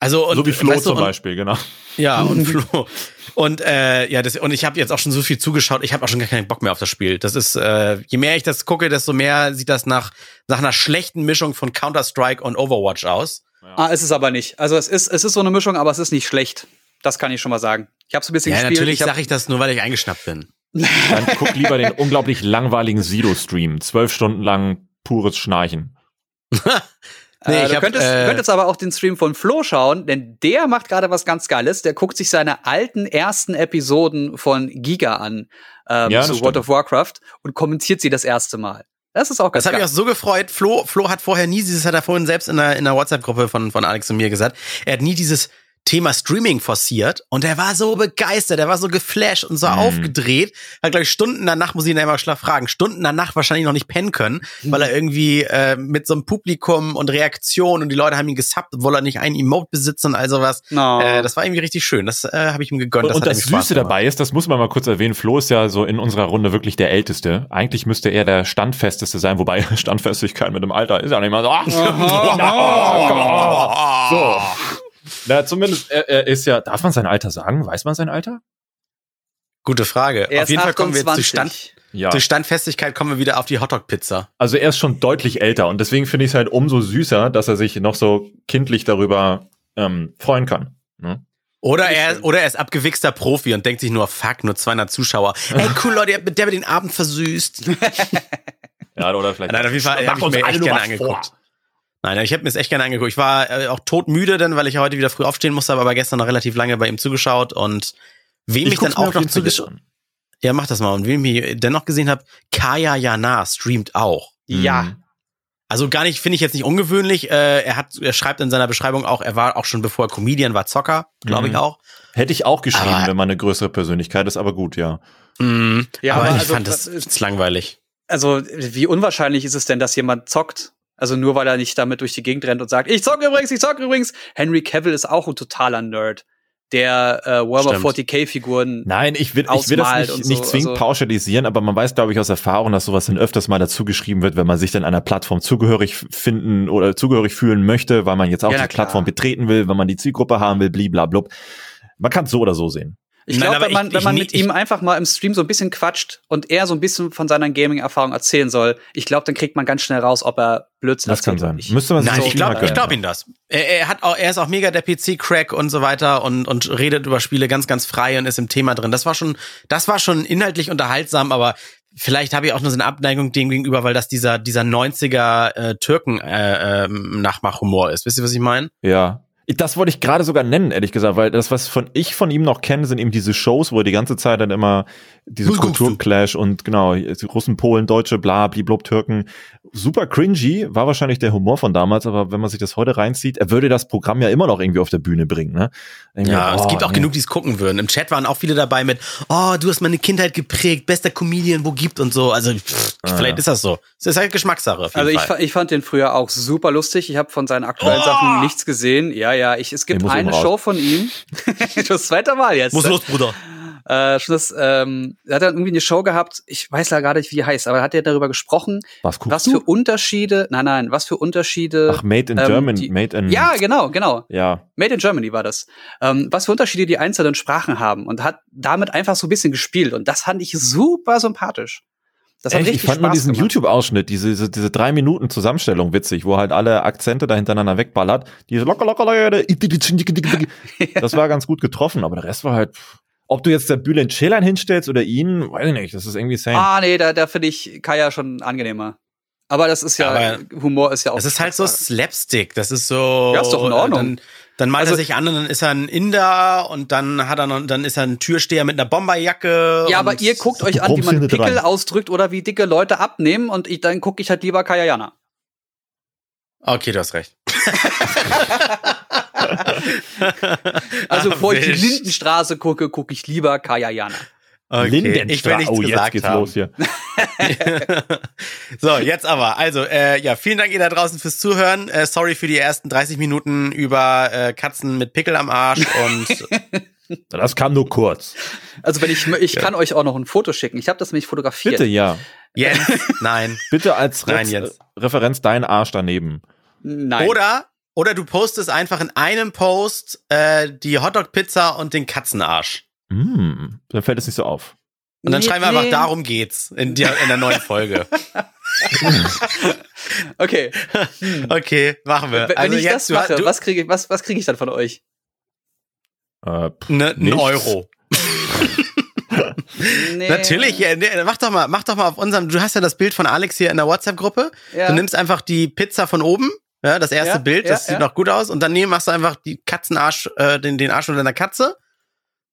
Also und, so wie Flo weißt du, zum und, Beispiel, genau. Ja, (laughs) und Flo. Und äh, ja, das, und ich habe jetzt auch schon so viel zugeschaut, ich habe auch schon gar keinen Bock mehr auf das Spiel. Das ist, äh, je mehr ich das gucke, desto mehr sieht das nach, nach einer schlechten Mischung von Counter-Strike und Overwatch aus. Ah, ist es aber nicht. Also es ist, es ist so eine Mischung, aber es ist nicht schlecht. Das kann ich schon mal sagen. Ich habe so ein bisschen Ja, gespielt. natürlich sage ich das nur, weil ich eingeschnappt bin. Dann guck lieber den unglaublich langweiligen Sido-Stream. Zwölf Stunden lang pures Schnarchen. (laughs) Nee, äh, ich du hab, könntest, äh, du könntest aber auch den Stream von Flo schauen, denn der macht gerade was ganz Geiles. Der guckt sich seine alten ersten Episoden von Giga an ähm, Ja, das zu stimmt. World of Warcraft und kommentiert sie das erste Mal. Das ist auch ganz Das hat mich auch so gefreut. Flo, Flo hat vorher nie dieses, hat er vorhin selbst in der, in der WhatsApp-Gruppe von, von Alex und mir gesagt, er hat nie dieses Thema Streaming forciert und er war so begeistert, er war so geflasht und so Mhm. aufgedreht. Hat, glaube ich, Stunden danach, muss ich ihn immer schlaff fragen, Stunden danach wahrscheinlich noch nicht pennen können, weil er irgendwie äh, mit so einem Publikum und Reaktion und die Leute haben ihn gesubbt, obwohl er nicht einen Emote besitzt und all sowas. No. Äh, das war irgendwie richtig schön. Das äh, habe ich ihm gegönnt. Und, und das Süße dabei ist, das muss man mal kurz erwähnen, Flo ist ja so in unserer Runde wirklich der Älteste. Eigentlich müsste er der Standfesteste sein, wobei (laughs) Standfestigkeit mit dem Alter ist ja nicht mal so. Ach, (laughs) so. Na, zumindest, er, er ist ja, darf man sein Alter sagen? Weiß man sein Alter? Gute Frage. Er Auf ist jeden Fall kommen wir jetzt zu 28. Stand, Ja. durch Standfestigkeit kommen wir wieder auf die Hotdog-Pizza. Also er ist schon deutlich älter und deswegen finde ich es halt umso süßer, dass er sich noch so kindlich darüber ähm, freuen kann. Ne? Oder er, oder er ist abgewichster Profi und denkt sich nur, fuck, nur 200 Zuschauer. Ey, (laughs) cool, Leute, mit der mit den Abend versüßt. (laughs) Ja, oder vielleicht. Nein, auf jeden Fall habe ich uns mir echt gerne angeguckt. vor. Nein, ich habe mir es echt gerne angeguckt. Ich war äh, auch todmüde, dann, weil ich ja heute wieder früh aufstehen musste, aber gestern noch relativ lange bei ihm zugeschaut und wem ich, dann guck's mir auch noch zugeschaut. Ja, mach das mal. Und wem ich dennoch gesehen habe, Kaya Jana streamt auch. Ja. Mhm. Also gar nicht, finde ich jetzt nicht ungewöhnlich. Äh, er hat, er schreibt in seiner Beschreibung auch, er war auch schon bevor er Comedian war Zocker, glaube ich Mhm. auch. Hätte ich auch geschrieben, Aber- wenn man eine größere Persönlichkeit ist, aber gut, ja. Mhm. Ja, aber aber ich also, fand das, das langweilig. Also, wie unwahrscheinlich ist es denn, dass jemand zockt? Also nur weil er nicht damit durch die Gegend rennt und sagt, ich zocke übrigens, ich zocke übrigens. Henry Cavill ist auch ein totaler Nerd, der äh, Warhammer Stimmt. 40k-Figuren Nein, ich will, ich will das nicht, so, nicht zwingend also- pauschalisieren, aber man weiß, glaube ich, aus Erfahrung, dass sowas dann öfters mal dazu geschrieben wird, wenn man sich dann einer Plattform zugehörig finden oder zugehörig fühlen möchte, weil man jetzt auch Ja, die Plattform klar. betreten will, wenn man die Zielgruppe haben will, bliblablub. Man kann es so oder so sehen. Ich glaube, wenn man, ich- wenn ich man nie- mit ich- ihm einfach mal im Stream so ein bisschen quatscht und er so ein bisschen von seiner Gaming-Erfahrung erzählen soll, ich glaube, dann kriegt man ganz schnell raus, ob er Blödsinn Das kann sein. nicht. Müsste man sich Nein, so ich glaube ich glaub ihm das. Er, er, hat auch, er ist auch mega der PC-Crack und so weiter und, und redet über Spiele ganz, ganz frei und ist im Thema drin. Das war schon, das war schon inhaltlich unterhaltsam, aber vielleicht habe ich auch nur so eine Abneigung dem gegenüber, weil das dieser, dieser 90er äh, Türken-Nachmachhumor ist. Wisst ihr, was ich meine? Ja. Das wollte ich gerade sogar nennen, ehrlich gesagt, weil das, was von ich von ihm noch kenne, sind eben diese Shows, wo er die ganze Zeit dann immer diese? Kulturclash und genau, Russen, Polen, Deutsche, bla, bliblub, Türken. Super cringy, war wahrscheinlich der Humor von damals, aber wenn man sich das heute reinzieht, er würde das Programm ja immer noch irgendwie auf der Bühne bringen, ne? Irgendwie, Ja, es oh, gibt auch nee. genug, die es gucken würden. Im Chat waren auch viele dabei mit, oh, du hast meine Kindheit geprägt, bester Comedian, wo gibt und so. Also pff, Ah, vielleicht ja. ist das so. Es ist halt Geschmackssache. Auf jeden Also ich, ich fand den früher auch super lustig. Ich habe von seinen aktuellen Sachen nichts gesehen. Ja, ja, ich, es gibt muss eine. Show von ihm. (laughs) das zweite Mal jetzt. Muss los, Bruder. Äh, schon das, ähm, er hat dann irgendwie eine Show gehabt, ich weiß ja gar nicht, wie die heißt, aber hat er darüber gesprochen, Was guckst was du? für Unterschiede, nein, nein, was für Unterschiede. Ach, Made in ähm, Germany, die- Made in ja, genau, genau. ja. Made in Germany war das. Ähm, was für Unterschiede die einzelnen Sprachen haben und hat damit einfach so ein bisschen gespielt und das fand ich super sympathisch. Das hat Echt, ich richtig fand nur Spaß diesen gemacht. YouTube-Ausschnitt, diese, diese, diese drei Minuten Zusammenstellung witzig, wo halt alle Akzente da hintereinander wegballert. Diese locker, locker, locker, (laughs) das war ganz gut getroffen, aber der Rest war halt, ob du jetzt der Bülent Ceylan hinstellst oder ihn, weiß ich nicht, das ist irgendwie same. Ah, nee, da, da finde ich Kaya schon angenehmer. Aber das ist ja, Aber Humor ist ja auch. Das ist halt so Slapstick. Das ist so. Ja, ist doch in Ordnung. Dann, dann malt Also- er sich an und dann ist er ein Inder und dann hat er noch, dann ist er ein Türsteher mit einer Bomberjacke. Ja, aber ihr guckt euch an, wie man Pickel dran. ausdrückt oder wie dicke Leute abnehmen und ich, dann gucke ich halt lieber Kayayana. Okay, du hast recht. (laughs) (laughs) Also bevor ich die. Lindenstraße gucke, gucke ich lieber Kayayana. Okay, ich will nichts oh, jetzt gesagt geht's haben. los hier. (laughs) so, jetzt aber. Also, äh, ja, vielen Dank ihr da draußen fürs Zuhören. Äh, sorry für die ersten 30 Minuten über äh, Katzen mit Pickel am Arsch und (laughs) Das kam nur kurz. Also wenn ich, ich kann euch auch noch ein Foto schicken. Ich habe das nämlich fotografiert. Bitte, ja. Jens, (laughs) nein. Bitte als Nein, Re Jens. Referenz dein Arsch daneben. Nein. Oder oder du postest einfach in einem Post äh, die Hotdog-Pizza und den Katzenarsch. Hm, dann fällt es nicht so auf. Und dann Nee, schreiben wir einfach, nee. darum geht's in, der in der neuen Folge. (laughs) Okay. Okay, machen wir. Wenn also ich das du- mache, du, was kriege ich, was, was kriege ich dann von euch? Äh, pff, ne, ein. Euro. (laughs) Nee. Natürlich, ja, nee, mach doch mal, mach doch mal auf unserem, du hast ja das Bild von Alex hier in der WhatsApp-Gruppe. Ja. Du nimmst einfach die Pizza von oben, ja, das erste Ja, Bild, das sieht ja. noch gut aus, und daneben machst du einfach die Katzenarsch, äh, den, den Arsch unter deiner Katze.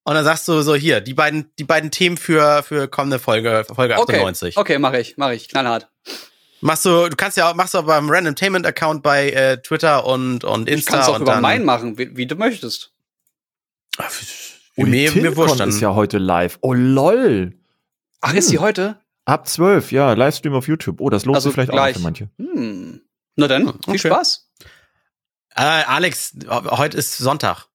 Und dann sagst du so, hier, die beiden, die beiden Themen für, für kommende Folge, Folge Okay, 98. okay, mache ich, mache ich, knallhart. Machst du, du kannst ja auch, machst du auch beim Randomtainment-Account bei äh, Twitter und, und Ich Insta. kann es auch und über dann, meinen machen, wie, wie du möchtest. Ach, mir, mir wurscht ist ja heute live. Oh lol. Ach, ist die heute? Ab 12, ja, Livestream auf YouTube. Oh, das lohnt Also sich vielleicht gleich. auch noch für manche. Hm. Na dann, okay. viel Spaß. Äh, Alex, heute ist Sonntag.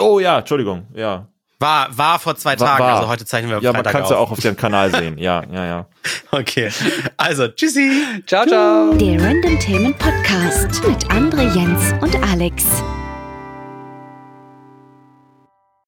Oh ja, Entschuldigung, ja. War, war vor zwei War- Tagen, war. also heute zeichnen wir Ja, man Freitag kann es ja auch auf dem Kanal (laughs) sehen. Ja, ja, ja. Okay. Also, tschüssi. Ciao, ciao. Der Randomtainment Podcast mit André, Jens und Alex.